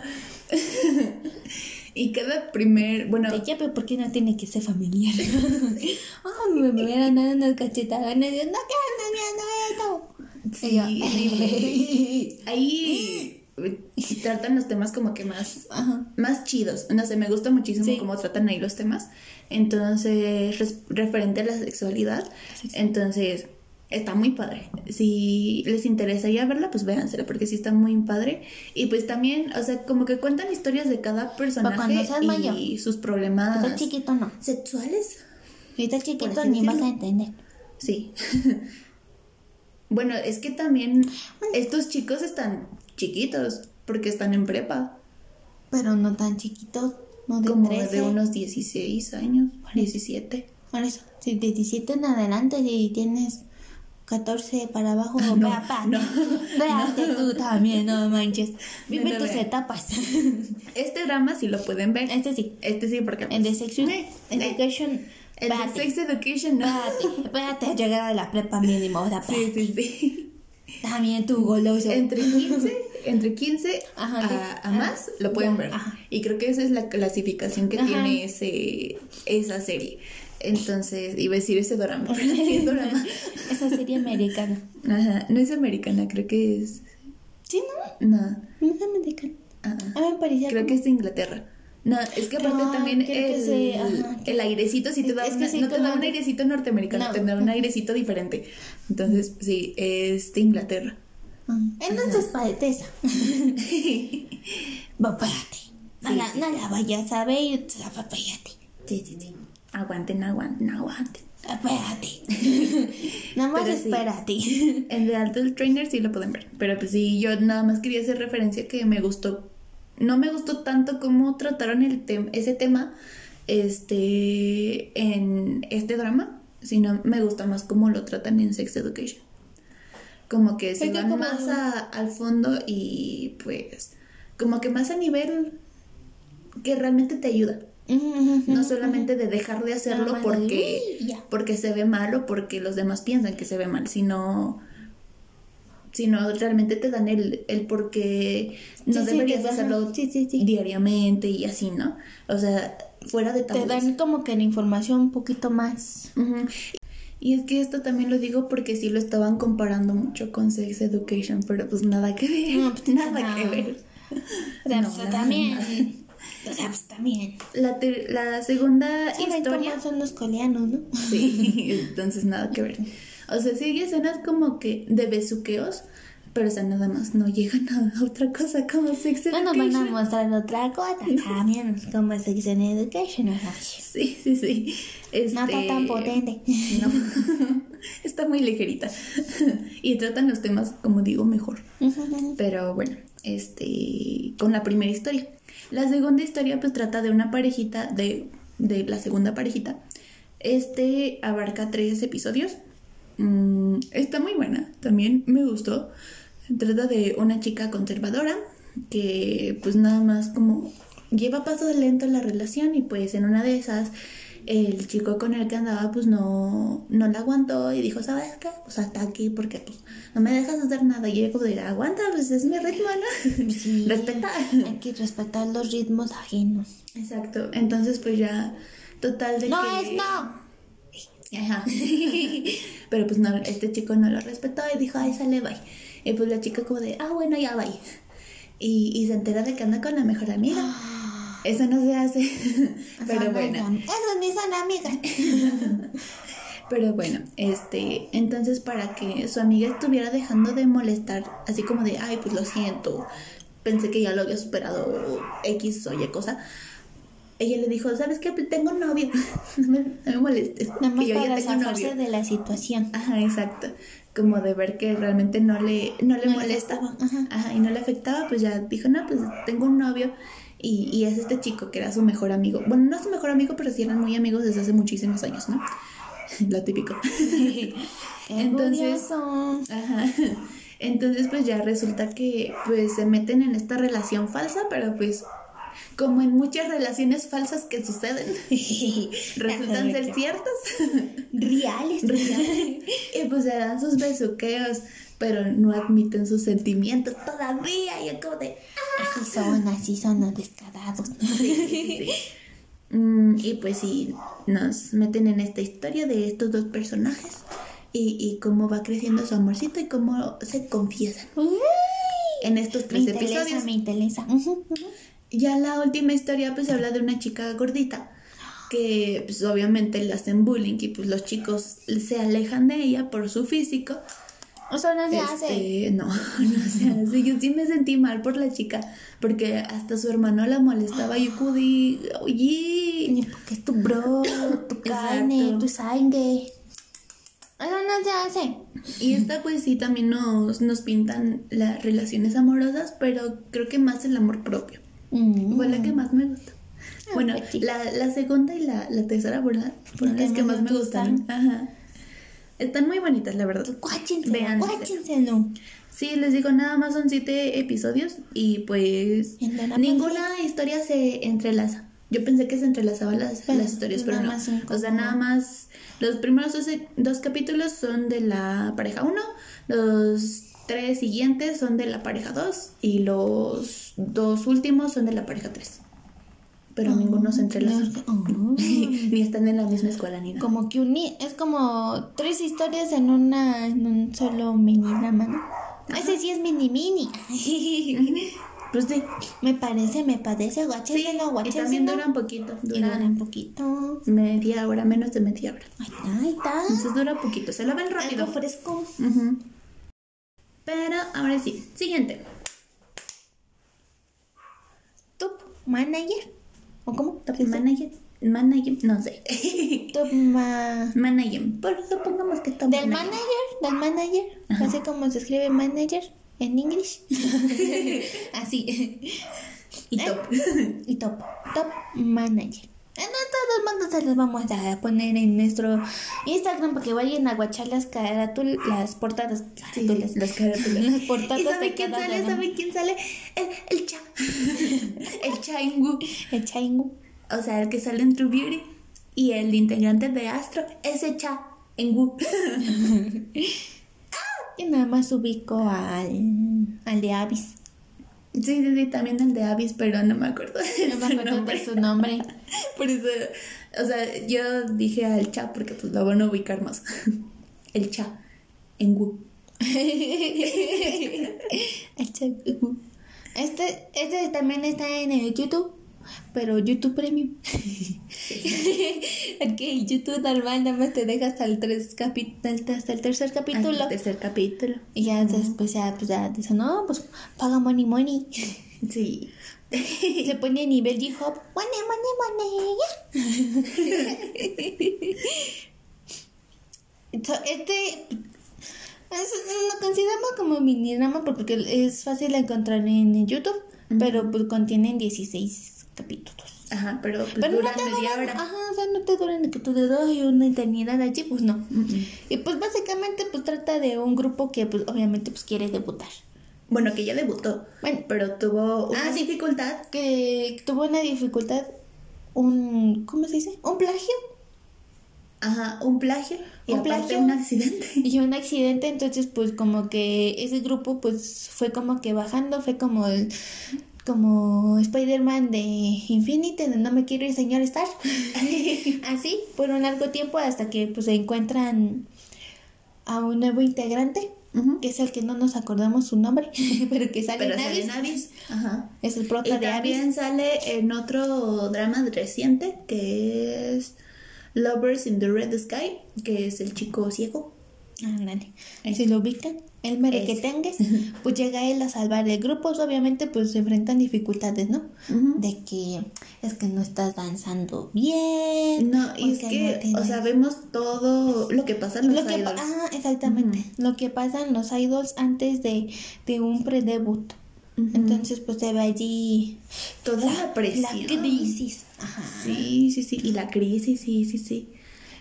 y cada primer, bueno, ya, pero ¿por qué no tiene que ser familiar? oh, me, hubieran dado unas cachetadas. Y yo, no, que andas viendo esto. sí, Y tratan los temas como que más Ajá. más chidos. No sé, me gusta muchísimo Sí. cómo tratan ahí los temas. Entonces, res- referente a la sexualidad. Entonces, está muy padre. Si les interesa ya verla, pues véansela, porque sí está muy padre. Y pues también, o sea, como que cuentan historias de cada personaje y mayor. sus problemas Está chiquito, no. sexuales. Si estás chiquito, ni vas a entender. Sí. bueno, es que también estos chicos están chiquitos, porque están en prepa. Pero no tan chiquitos. No de como 13. de unos 16 años, 17. Por eso, si de 17 en adelante, si tienes 14 para abajo, Ah, no, vea, pa, no, véate tú también, no manches. Vive no tus etapas. Este drama sí lo pueden ver. este sí. Este sí, porque... De pues, Sex Ed- eh, Education. El de Sex Education, no. espérate, a llegar a la prepa mínimo. O sea, Sí, sí, sí. También tu goloso. Entre 15, entre 15 Ajá, a, más lo pueden Ya, ver. ajá. Y creo que esa es la clasificación que Ajá. tiene ese, esa serie. Entonces, iba a decir ese drama, pero sí es drama. Esa serie americana. Ajá, no es americana, creo que es... Sí, no, No, no es americana. ah, ah. Me parecía Creo como- que es de Inglaterra. No, es que aparte Ah, también el, sí, ajá. el airecito sí te da una- sí, no te da un airecito norteamericano, No. te da un airecito diferente. Entonces, sí, es de Inglaterra. Ah, Entonces, parece esa. Va, espérate. No, Sí, la, sí, no la vayas a ver, o sea, espérate. Sí, sí, sí. Aguanten, aguanten, aguanten. Espérate. Nada más Pero sí. espérate. En The Adult Trainer sí lo pueden ver. Pero pues sí, yo nada más quería hacer referencia que me gustó. No me gustó tanto cómo trataron el tem- ese tema este en este drama, sino me gusta más cómo lo tratan en Sex Education. Como que se van como- más a- al fondo y pues como que más a nivel que realmente te ayuda. No solamente de dejar de hacerlo más de, porque, porque se ve mal o porque los demás piensan que se ve mal, sino, sino realmente te dan el, el por qué no Sí, deberías te hacerlo sí, diariamente y así, ¿no? O sea, fuera de Te tabúes. dan como que la información un poquito más. Ujú. Y es que esto también lo digo porque sí lo estaban comparando mucho con Sex Education, pero pues nada que ver, No, pues, nada no. que ver. O sea, No, pues, también. O sea, pues también. La, ter- la segunda Sí, historia... son los coreanos, ¿no? Sí, entonces nada que ver. O sea, sí hay escenas como que de besuqueos, Pero o sea, nada más no llegan a otra cosa como Sex No nos van a Education. mostrar otra cosa también, como Sex Education. Sí, sí, sí. No está Este, tan potente. No, está muy ligerita. y tratan los temas, como digo, mejor. Pero bueno, este, con la primera historia. La segunda historia pues trata de una parejita, de, de la segunda parejita. Este abarca tres episodios. Mm, está muy buena, también me gustó. Trata de una chica conservadora que pues nada más como lleva paso de lento la relación y pues en una de esas el chico con el que andaba pues no, no la aguantó y dijo, ¿sabes qué? Pues hasta aquí porque pues no me dejas hacer nada. Y ella como de, aguanta, pues es mi ritmo, ¿no? Sí. Respeta. Hay que respetar los ritmos ajenos. Exacto. Entonces pues ya, total de No que... es no. Ajá. Pero pues no, este chico no lo respetó y dijo, ay, sale, bye. Y pues la chica como de, ah, bueno, ya, bye. Y, y se entera de que anda con la mejor amiga. Eso no se hace. Pero Son bueno. am- Esos ni son amigas. Pero bueno, este, entonces para que su amiga estuviera dejando de molestar, así como de, ay, pues lo siento, pensé que ya lo había superado X o Y cosa, ella le dijo, ¿sabes qué? Tengo novio, no me, no me molestes, Nada más que yo ya para tengo zafarse novio. de la situación. Ajá, exacto. Como de ver que realmente no le, no le No molestaba. afectaba, Ajá. y no le afectaba, pues ya dijo, no, pues tengo un novio. Y, y es este chico que era su mejor amigo. Bueno, no su mejor amigo, pero sí eran muy amigos desde hace muchísimos años, ¿no? Lo típico. Entonces- Entonces, Ajá. Entonces, pues ya resulta que pues se meten en esta relación falsa, pero pues como en muchas relaciones falsas que suceden, resultan ser ciertas. reales. y pues se dan sus besuqueos, pero no admiten sus sentimientos todavía. Y como de... Así son, así son los descarados. Sí, sí, sí. Mm, y pues sí, nos meten en esta historia de estos dos personajes y, y cómo va creciendo su amorcito y cómo se confiesan en estos Me tres interesa, episodios. me interesa. Ujú, ujú. Ya la última historia pues habla de una chica gordita que pues obviamente le hacen bullying y pues los chicos se alejan de ella por su físico. Eso no se hace. Este, no, no se hace. Yo sí me sentí mal por la chica porque hasta su hermano la molestaba y yo acudí, oye, Porque es tu bro, tu carne, tu sangre. Eso no se hace. Y esta pues sí también nos, nos pintan las relaciones amorosas, pero creo que más el amor propio. Mm. Fue la que más me gustó. Ah, Bueno, pues la, la segunda y la, la tercera fueron, la- fueron Las que más me te gustaron. Ajá. Están muy bonitas, la verdad. Vean. Sí, les digo, nada más son siete episodios y pues ninguna historia se entrelaza. Yo pensé que se entrelazaban las, Bueno, las historias, pero no. O sea, nada más los primeros dos, dos capítulos son de la pareja 1, los tres siguientes son de la pareja 2 y los dos últimos son de la pareja 3. Pero ninguno se entrelaza. Oh. ni están en la misma escuela ni nada. Como que uní, es como tres historias en una, en un solo mini drama, ¿no? Ese sí es mini mini. Pues sí. me parece, me parece, Sí, guáchenselo, y también duran poquito. Duran un poquito. media hora, menos de media hora. Está, ahí está. Entonces dura poquito, se la ven rápido. Algo fresco. Ujú. Pero ahora sí, siguiente. Top manager. ¿O cómo? Top manager. Manager, no sé. Top ma... manager. Por supongamos que top Del manager, del manager. Ajá. Así como se escribe manager en inglés. Así. Y ¿Eh? top. Y top. Top manager. En todos modos se los vamos a poner en nuestro Instagram para que vayan a guachar las carátulas, las portadas. Sí, las carátulas. Las portadas ¿Y sabe quién sale? ¿Sabe quién sale? El, el cha. el chaingu. El chaingu. O sea, el que sale en True Beauty. Y el integrante de Astro, ese cha. En Wu. Y nada más ubico al, al de Avis. Sí, sí, sí, también el de Avis, pero no me acuerdo. de No me acuerdo nombre. de su nombre. Por eso, o sea, yo dije al cha porque pues lo van a ubicar más. El cha. En Wu. El chaingu. Este, este también está en el YouTube. Pero YouTube Premium. ok, YouTube normal nada más te deja hasta el, tres capi hasta el tercer capítulo. Hasta el tercer capítulo. Y ya después ya, pues ya dice, no, pues paga money money. Sí. Se pone a nivel G-Hop. Money, money, money. Este es, lo consideramos como mini drama porque es fácil de encontrar en YouTube, pero pues contienen 16 capítulos. Ajá, pero, pues, Pero duran no te media duran, hora. ajá, o sea, no te duran de que tú te doy una eternidad allí, pues no. Y pues básicamente pues trata de un grupo que pues obviamente pues quiere debutar. Bueno, que ya debutó, Bueno, pero tuvo una Ah, dificultad. que tuvo una dificultad, un, ¿cómo se dice? Un plagio Ajá, un plagio y Un plagio. un accidente. y un accidente, entonces pues como que ese grupo pues fue como que bajando, fue como el como Spider-Man de Infinity, de no me quiero ir señor Star. Así, por un largo tiempo hasta que pues se encuentran a un nuevo integrante, que es el que no nos acordamos su nombre, pero que sale Pero en sale Abyss. en Abyss. Ajá. Es el Y prota de Abyss. también sale en otro drama reciente que es Lovers in the Red Sky, que es el chico ciego. Ándale. Ese. Si lo ubican, el mere que Ese. tengas, pues llega él a salvar el grupo. pues, Obviamente, pues se enfrentan dificultades, ¿no? De que es que no estás danzando bien. No, y es que, no tienes- o sea, vemos todo lo que pasa en los lo que idols. ah, exactamente. Lo que pasa en los idols antes de, de un predebut. Entonces, pues se ve allí toda la, presión. la crisis. Ajá. Sí, sí, sí. Y la crisis, sí, sí, sí.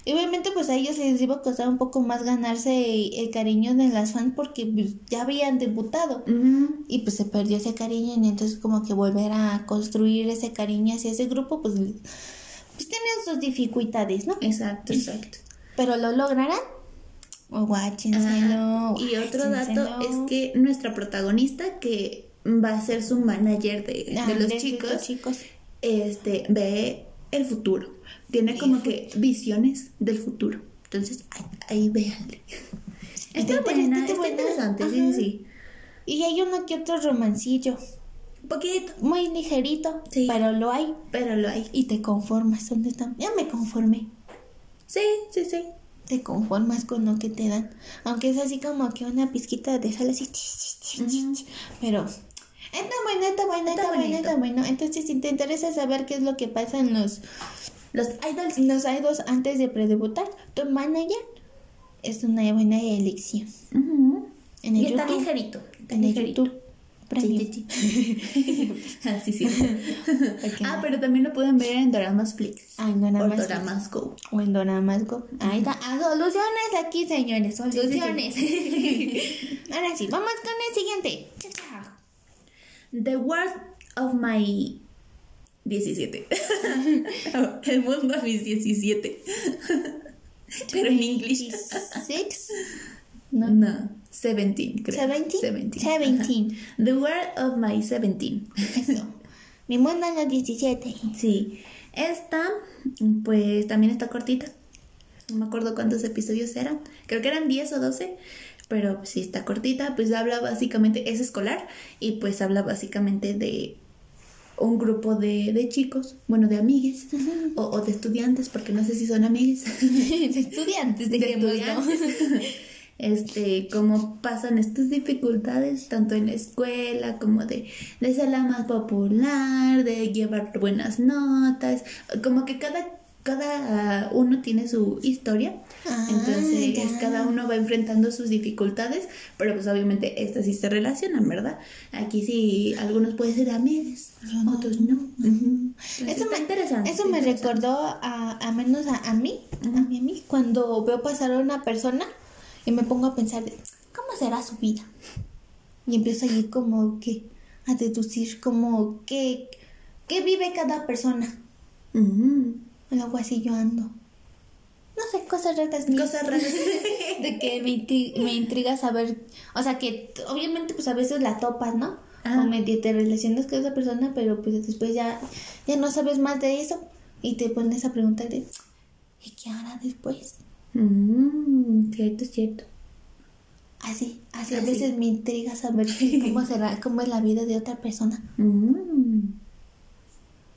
Y obviamente pues a ellos les iba a costar un poco más ganarse el cariño de las fans porque pues, ya habían debutado. Y pues se perdió ese cariño y entonces como que volver a construir ese cariño hacia ese grupo pues, pues tienen sus dificultades, ¿no? Exacto, exacto. Pero lo lograrán. O guáchenselo. Ajá. Y otro dato es que nuestra protagonista, que va a ser su manager de, de Ah, los de chicos, chicos. este ve el futuro. Tiene como que visiones del futuro. Entonces, ahí, ahí véanle. Está Está buena, está interesante, sí, Ajá. sí, sí. Y hay uno que otro romancillo. Un poquito, Muy ligerito. Sí. Pero lo hay. pero lo hay. Y te conformas. ¿Dónde están? Ya me conformé. Sí, sí, sí. Te conformas con lo que te dan. Aunque es así como que una pizquita de sal así. Ujú. Pero está bueno, está bueno, está, bueno, está bueno. Entonces, si te interesa saber qué es lo que pasa en los, Los idols. los idols antes de predebutar, tu manager es una buena elección. En Y el está YouTube. ligerito. Está En el ligerito. YouTube. Premium. Sí, sí, sí. ah, sí, sí. Porque ah, no. pero también lo pueden ver en Doramas Flix. Ah, en o Doramas Doramas Go. O en Doramas Go. Ahí está. Ah, soluciones aquí, señores. Soluciones. Ahora sí, vamos con el siguiente. The World of My 17. El mundo a mis 17. Pero en inglés. 26. No, No. 17, creo. 17. 17. 17. Ajá. The World of My 17. Eso. Mi mundo en los 17. Sí. Esta, pues también está cortita. No me acuerdo cuántos episodios eran. Creo que eran 10 o 12. Pero sí está cortita. Pues habla básicamente, es escolar. Y pues habla básicamente de un grupo de, de chicos. Bueno, de amigues. o, o de estudiantes, porque no sé si son amigues. De estudiantes, de dejémoslo. estudiantes. Este, cómo pasan estas dificultades tanto en la escuela como de, de ser la más popular, de llevar buenas notas, como que cada, cada uno tiene su historia, Ah, entonces ya. cada uno va enfrentando sus dificultades, pero pues obviamente estas sí se relacionan, ¿verdad? Aquí sí, algunos pueden ser amigos, no. otros no. Eso me, interesante. eso me interesante. recordó a, a menos a, a mí, a mí, a mí, cuando veo pasar a una persona y me pongo a pensar, ¿cómo será su vida? Y empiezo a ir como que a deducir como que, que vive cada persona. Luego así yo ando. No sé, cosas raras. Cosas raras. de que me, intri- me intriga saber, o sea que obviamente pues a veces la topas, ¿no? Ah. O medio te relacionas con esa persona, pero pues después ya, ya no sabes más de eso y te pones a preguntar de, ¿y qué hará después? Mm, cierto, cierto. Así, así a veces me intriga saber cómo será, cómo es la vida de otra persona. Mm.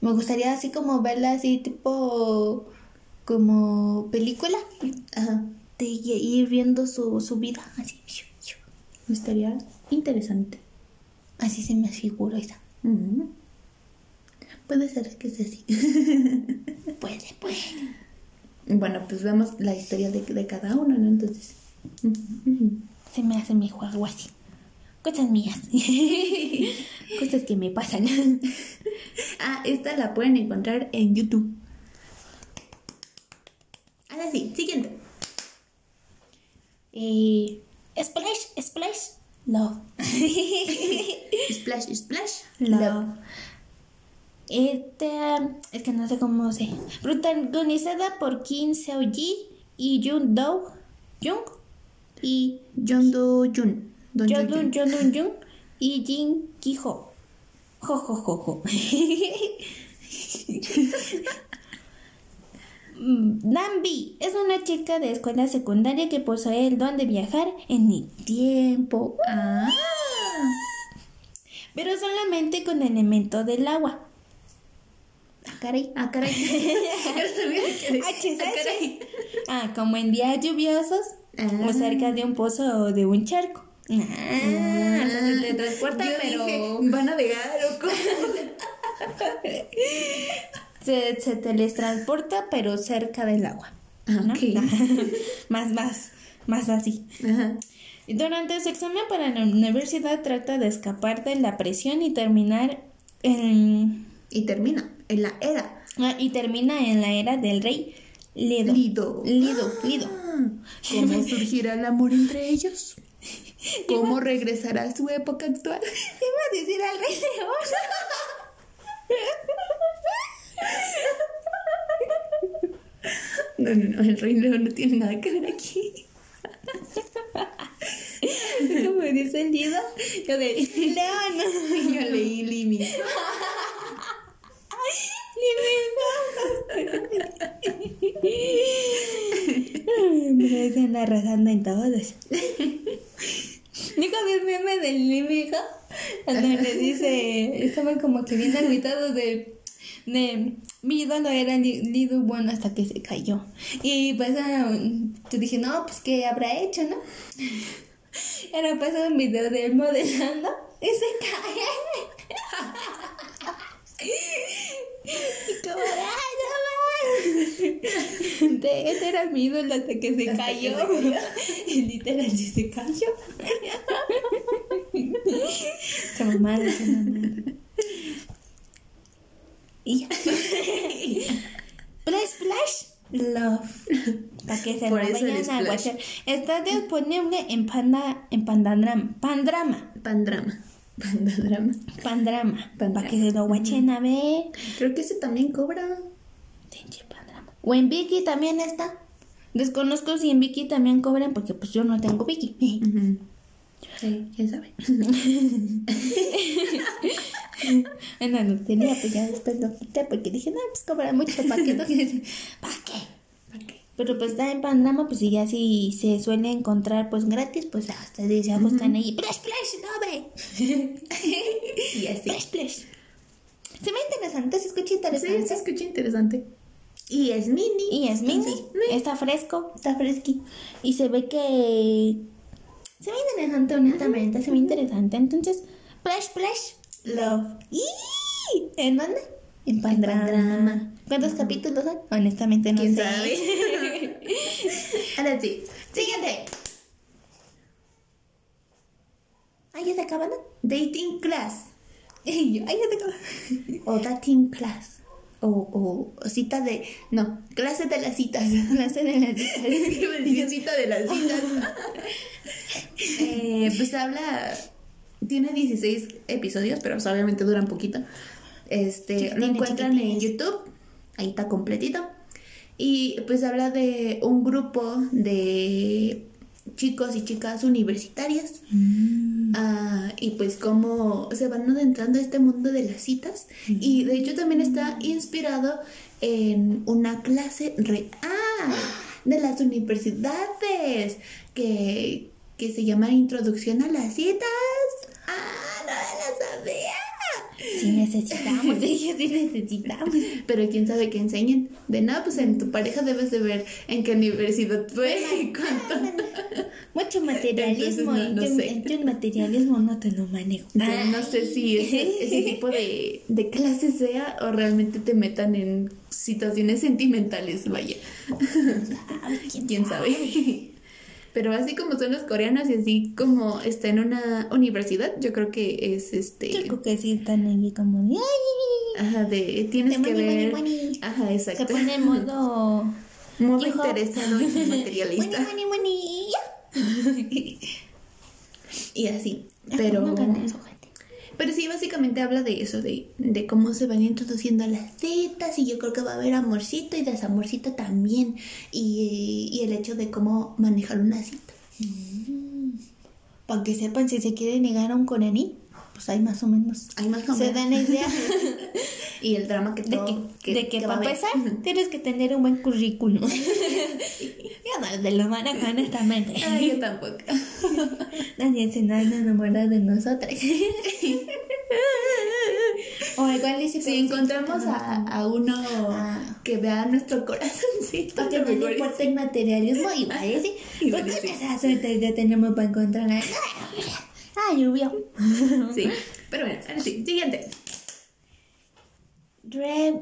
Me gustaría así como verla así tipo como película Ajá. de ir viendo su, su vida así. Estaría interesante. Así se me figura esa. Puede ser que sea así. Puede, puede. bueno, pues vemos la historia de, de cada uno, ¿no? Entonces. Se me hace mejor algo así. Cosas mías. Cosas que me pasan. Ah, esta la pueden encontrar en YouTube. Ahora sí, siguiente. y Splash, Splash, Love. Splash, splash. Love. Este, es que no sé cómo se. Protagonizada por Kim Seo Ji y Jung Do Jung y John Do Jun. Don Jung Jun. Jung Jung Jung y Jin Ki Ho. Jo jo jo jo. Mm, Nambi es una chica de escuela secundaria que posee el don de viajar en el tiempo, Ah. pero solamente con elemento del agua. Ah, caray. Ah, caray. Ah. Ah, como en días lluviosos Ah. o cerca de un pozo o de un charco. Ah, o sea, se pero dije, ¿Van a negar o cómo? se, se teletransporta, pero cerca del agua. Ah, ¿no? ok. más, más, más así. Ajá. Y Durante su examen para la universidad trata de escapar de la presión y terminar en, Y termina en la era. ah, y termina en la era del rey Lido. Lido. Lido, Lido. Ah, ¿Cómo surgirá el amor entre ellos? ¿Cómo regresará a su época actual? Iba a decir al rey león. No, no, no, el rey león no tiene nada que ver aquí. Como dice el Lido, yo de León. Yo leí Limi. Me están arrasando en todos. Nunca vi el meme del Limijo, donde le dice, estaban como que bien agüitados de, de, mi ídolo era Li- Lido bueno hasta que se cayó. Y pues ah, yo dije, no, pues qué habrá hecho, ¿no? Era pasado un video de él modelando y se cae. Y como. De ese era mi ídolo hasta que se Hasta cayó. que se cayó. Y literal se cayó. Se mamaron, se mamaron. Y ya. Splash, splash, love. Para que se lo vayan a guachar. Está disponible en Panda, en Pandandrama. Pandrama. Pandrama. Pandadrama. Pandrama. Pandrama. Para que se lo guachen a ver. Creo que ese también cobra. Pandrama. O en Viki también está. Desconozco si en Viki también cobran porque pues yo no tengo Viki. Sí, quién sabe. La no tenía, pues ya después lo quité porque dije, no, pues cobra mucho, ¿para qué? ¿Para qué? ¿Para qué? Pero pues está en Panamá, pues y ya si se suele encontrar pues gratis, pues hasta ya buscan ahí, Splash, Splash, no ve. Y así. Splash, Splash. Se ve interesante, se escucha Sí, interesante. se escucha interesante. Y es mini. Y es mini, Entonces, está fresco, está fresqui. Y se ve que se ve interesante, honestamente, se ve interesante. Entonces, Splash, Splash, Love. ¡Y! ¿En dónde? En Pandrama. Pandrama. ¿Cuántos capítulos son? Honestamente no ¿Quién sé. sabe? Ahora sí. Siguiente. ¿Ay, ya se acaban? Dating class. Ay, ya se acaban. O dating class. O, o, cita de. No, clase de las citas. Clase de las a decir cita de las citas. Eh, pues habla. Tiene 16 episodios, pero pues, obviamente duran poquito. Este, lo encuentran en. YouTube. Ahí está completito. Y pues habla de un grupo de chicos y chicas universitarias. Ah, y pues cómo se van adentrando a este mundo de las citas. Y de hecho también está inspirado en una clase real de las universidades que, que se llama Introducción a las citas. ¡Ah, no la sabía! Sí necesitamos, sí necesitamos. Pero quién sabe qué enseñen. De nada, pues en tu pareja debes de ver en qué universidad fue y cuánto. Mucho materialismo, Entonces, no- no yo, sé. yo el materialismo no te lo manejo. Yo no sé si ese, ese tipo de, de clase sea o realmente te metan en situaciones sentimentales, vaya. Ay, quién sabe. Pero así como son los coreanos y así como está en una universidad, yo creo que es este. Yo creo que sí están ahí como de Ajá, de tienes De que money, money, ver. money. Ajá, se exacto. pone en modo Modo hijo. interesado y materialista. Money, money, money. Y así. Pero. Eso. Pero sí, básicamente habla de eso, de, de cómo se van introduciendo las citas y yo creo que va a haber amorcito y desamorcito también. Y, y el hecho de cómo manejar una cita. Para que sepan si se quiere negar a un coreaní, pues hay más o menos. Hay más o Se menos. dan la idea Y el drama que de todo- que, de que, para empezar tienes que tener un buen currículum. Yo no te lo manejo honestamente. Ay, yo tampoco. Nadie se nada enamorado de nosotras. o igual dice Si encontramos a, a uno Ah. que vea nuestro corazoncito, Porque a no le importa el materialismo y parece. Igual Porque sí. esa suerte que tenemos para encontrar a. Ah, lluvia. Sí. Pero bueno, ahora sí. Siguiente. Dream.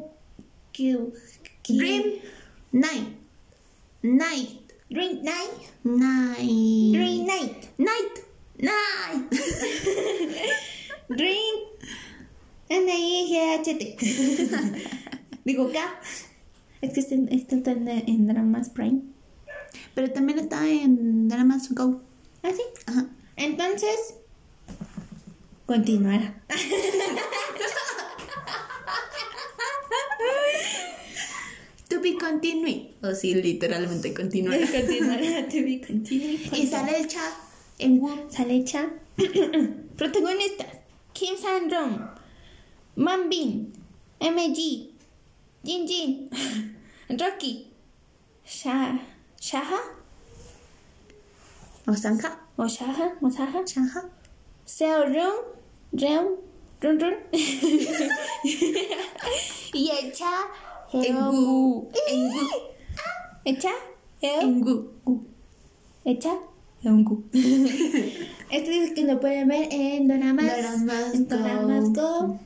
Dream Night. Night. Dream Night. Night. Dream Night. Night. Night. Dream. N-I-G-H-T. Digo K. Es que está en, en Dramas Prime. Pero también está en Dramas Go. ¿Ah, sí? Ajá. Entonces. Continuará. To be continuing. O sí, literalmente continuar. Continuará. To be continuing. y sale el chat en Woo. Sale Cha. Protagonistas: Kim San-dong, Man Bin, MG, Jin Jin, Rocky, Sha, Shaha O Sanja. o Shaha. Seo Run, Reun, Run Run y el Cha En Woo. En Woo. El Cha Heo- En Woo. Hecha un Q. Este dice que lo pueden ver en Doramas. Doramas en Doramas Go.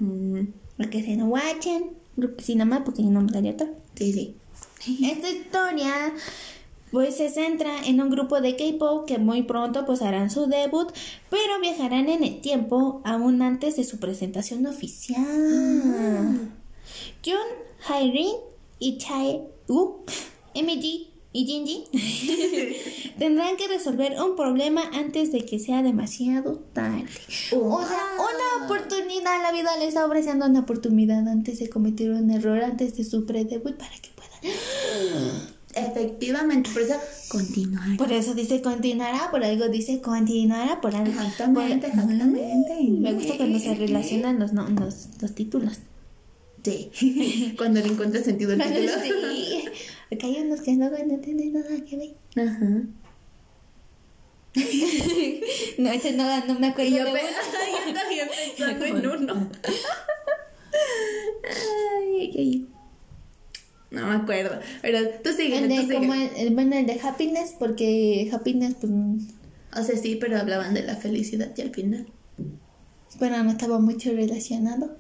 Porque si no watchen. Sí, nada más porque no me salió todo. Sí, sí. Esta historia pues se centra en un grupo de K-pop que muy pronto pues harán su debut, pero viajarán en el tiempo aún antes de su presentación oficial. Jun, Hairin y Chae Wu, MG y Jinji tendrán que resolver un problema antes de que sea demasiado tarde. O sea, una oportunidad, la vida les está ofreciendo una oportunidad antes de cometer un error, antes de su pre-debut para que puedan. Efectivamente, por eso continuar. Por eso dice continuará, por algo dice continuará, por algo. Exactamente, por- exactamente. Me gusta cuando se relacionan los, no- los, los títulos. Sí. Cuando le encuentras sentido al título. sí. Porque hay unos que no, no tienen nada que ver. Ajá. No, este no, no me acuerdo. Y yo, de pe- yo también pensando en uno. Ay, ay, ay. No me acuerdo. Pero tú sigue, El tú de, sigue. como el, el- bueno, el de happiness, porque happiness, pues, O sea, sí, pero hablaban de la felicidad y al final. bueno, no estaba mucho relacionado.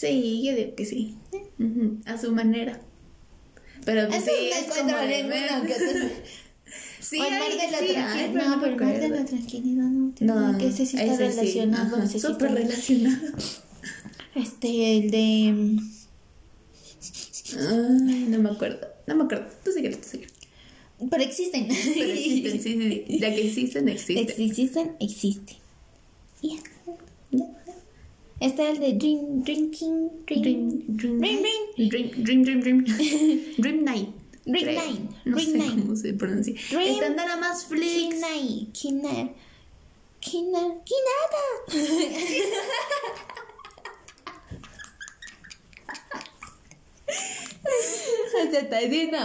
Sí, yo digo que sí. Ujú, A su manera. Pero pues, sí, es como de que otro. Sí, mar hay- de la sí hay, No, pero mar de la tranquilidad no. No, que ese sí está ese sí, relacionado. ajá, ese sí súper está- relacionado. Este, el de. Ay, no me acuerdo. No me acuerdo. Tú sigue, tú sigue. Pero existen. Pero existen, sí, sí, sí. Ya que existen, existen. Ex- existen, existe. Este es el de Dream, Drinking, Dream, Dream, dream, Dream, dream, dream, dream, dream, dream night. Dream night, No dream sé cómo se pronuncia. Nada más Flix. Kinai, Kina, Kina, Kinada. Se está diciendo.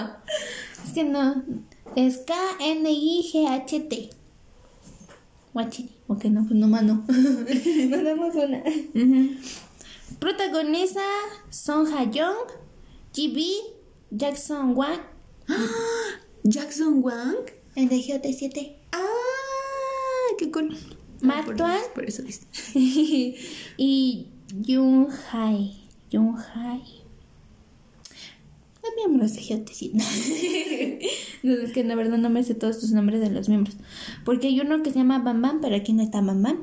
Es que no. Es K-N-I-G-H-T. Guachini. Ok, no, pues nomás no. Nos damos una. Ujú. Protagoniza Song Ha-young, GB, Jackson Wang, Jackson Wang. el de GT7. Ah, qué cool. Mark Ah, por, por eso dice. y Jung Hai. Jung Hai. Los miembros de GT7. no, es que la verdad no me sé todos tus nombres de los miembros. Porque hay uno que se llama Bam Bam, pero aquí no está Bam Bam.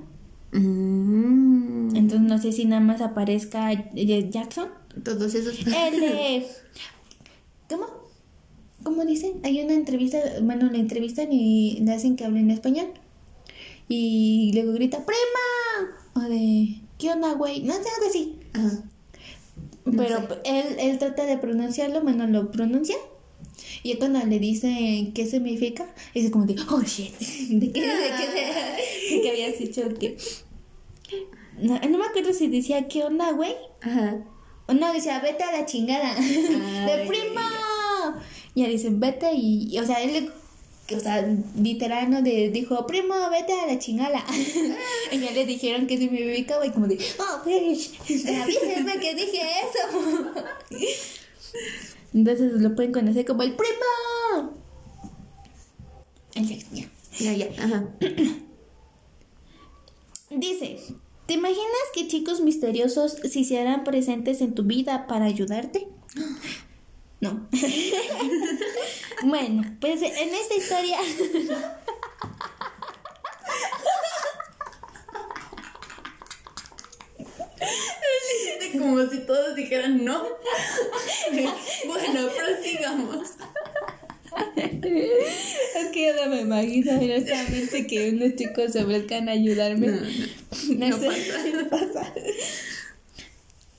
Mm, Entonces no sé si nada más aparezca Jackson. Todos esos. El de... ¿Cómo? ¿Cómo dicen? Hay una entrevista, bueno, la entrevistan y le hacen que hable en español. Y luego grita, ¡Prima! O de, ¿qué onda, güey? No sé, algo así. Ajá. No Pero sé. él, él trata de pronunciarlo, bueno, lo pronuncia. Y cuando le dice qué significa, dice como que, oh shit, de qué, de qué, de, de qué habías dicho que. No, no me acuerdo si decía, ¿qué onda, güey? Ajá. O no, decía, vete a la chingada. de Ay. primo. Y él dice, vete y, y, o sea, él, le- o sea, literal, ¿no? De, dijo, primo, vete a la chingada. y ya le dijeron que significaba y como de, oh, bitch, avísenme que dije eso. Entonces lo pueden conocer como el primo. El ya. Ya, ya. Ajá. Dice, ¿te imaginas que chicos misteriosos si se harán presentes en tu vida para ayudarte? No. bueno, pues en esta historia... Como si todos dijeran no. bueno, prosigamos. es que yo no me imagino honestamente que unos chicos se ofrezcan a ayudarme. No, no. No sé, pasa. no pasa.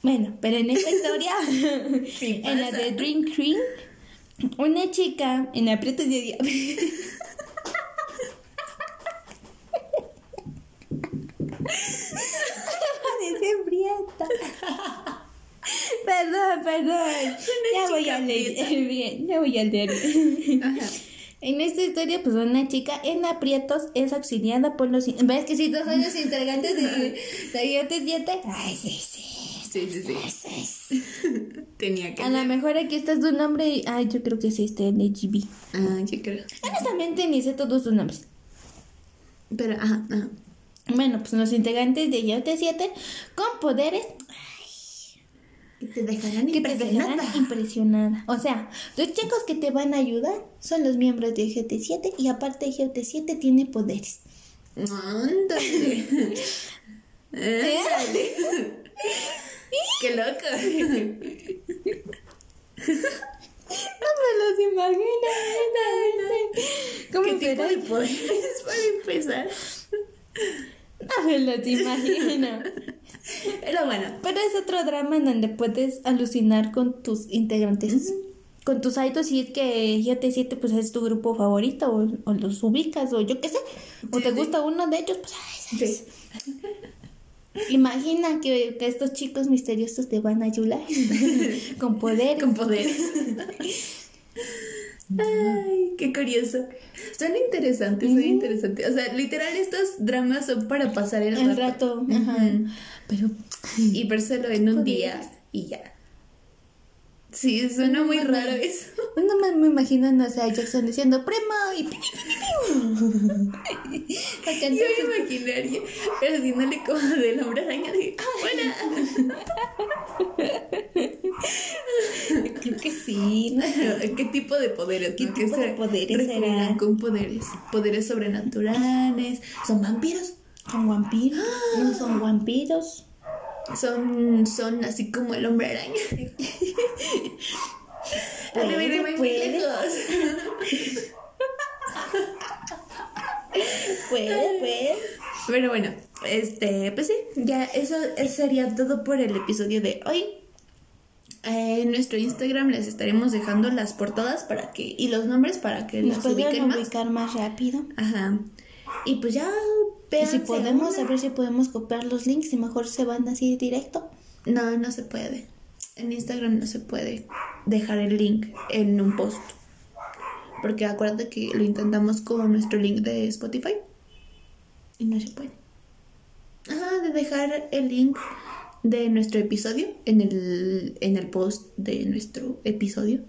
Bueno, pero en esta historia, Sí en la de Dream Cream, una chica en aprietos de prieta. Perdón, perdón. Ya voy a leer bien, ya voy a leer. Ajá. En esta historia, pues una chica en aprietos es auxiliada por los... ¿Ves que si dos años integrantes de, de IOT7? Ay, sí, sí. Sí, sí. Tenía que A lo mejor aquí está tu nombre y... Ay, yo creo que es este, el de GB. Ah, yo creo. Honestamente ni sé todos sus nombres. Pero, ajá, ajá. Bueno, pues los integrantes de IOT7 con poderes Que te dejarán que te dejarán impresionada. impresionada. O sea, los chicos que te van a ayudar son los miembros de GT7 y aparte GT7 tiene poderes. Ándale. Ándale. Qué loco. No me los imagino. ¿Cómo ¿Qué tipo de poderes para empezar? No me los imagino. Pero bueno. Pero es otro drama en donde puedes alucinar con tus integrantes. Con tus idols si es que GT7 pues es tu grupo favorito o, o los ubicas o yo qué sé. O Sí, te sí. gusta uno de ellos, pues ay. Sí. Imagina que, que estos chicos misteriosos te van a ayudar con poderes. Con poderes. Ay, qué curioso. Son interesantes, son interesantes. O sea, literal, estos dramas son para pasar el, El rato. Ajá. Pero Y vérselo en un día y ya. Sí, suena muy raro eso. no me, me imagino, no sé, a Jackson diciendo primo y pi, pi, pi, pi". Acá Yo me imaginaría, pero haciéndole como del hombre araña de ¡Hola! Creo que sí. ¿no? ¿Qué tipo de poderes? ¿Qué no? tipo de poderes refieren será? con poderes. Poderes sobrenaturales. ¿Son vampiros? ¿Son vampiros? No son vampiros. Son, son así como el hombre araña. Puede, Ay, me voy muy lejos. Puede, puede. Pero bueno, este, pues sí, ya eso, eso sería todo por el episodio de hoy. Eh, en nuestro Instagram les estaremos dejando las portadas para que y los nombres para que Nos los pueden ubiquen más. ubicar más rápido. Ajá. Y pues ya Y véanse si podemos, una. a ver si podemos copiar los links y mejor se van así directo. No, no se puede. En Instagram no se puede dejar el link en un post. Porque acuérdate que lo intentamos con nuestro link de Spotify. Y no se puede. Ajá, de dejar el link de nuestro episodio en el, en el post de nuestro episodio.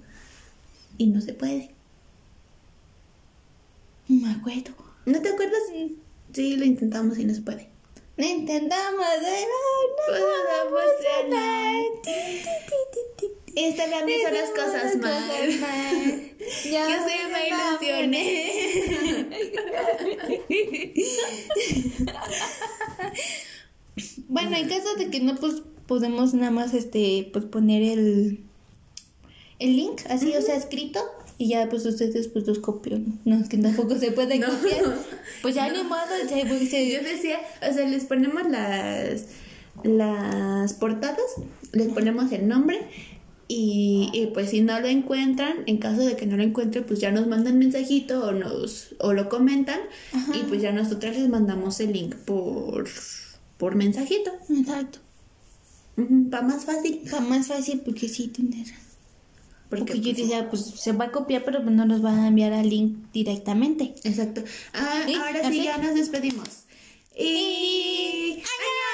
Y no se puede. No me acuerdo. ¿No te acuerdas? Sí, lo intentamos y no se puede. Lo intentamos, pero no funcionar. Esta me hizo las cosas mal. Ya Yo soy me May Bueno, en caso de que no, pues podemos nada más este pues poner el el link así, o sea, escrito y ya pues ustedes pues los copian. No, es que tampoco se puede No. copiar. Pues ya modo, se, pues, se- Yo decía, o sea, les ponemos las, las portadas, les ponemos el nombre y, y, pues si no lo encuentran, en caso de que no lo encuentren, pues ya nos mandan mensajito o nos o lo comentan y pues ya nosotras les mandamos el link por, por mensajito. Exacto. Para más fácil. Va más fácil porque sí tener. Porque, Porque yo pues, decía, pues se va a copiar, pero no nos va a enviar al link directamente. Exacto. Ah, Sí, ahora sí ya nos despedimos. Y... ¡Adiós!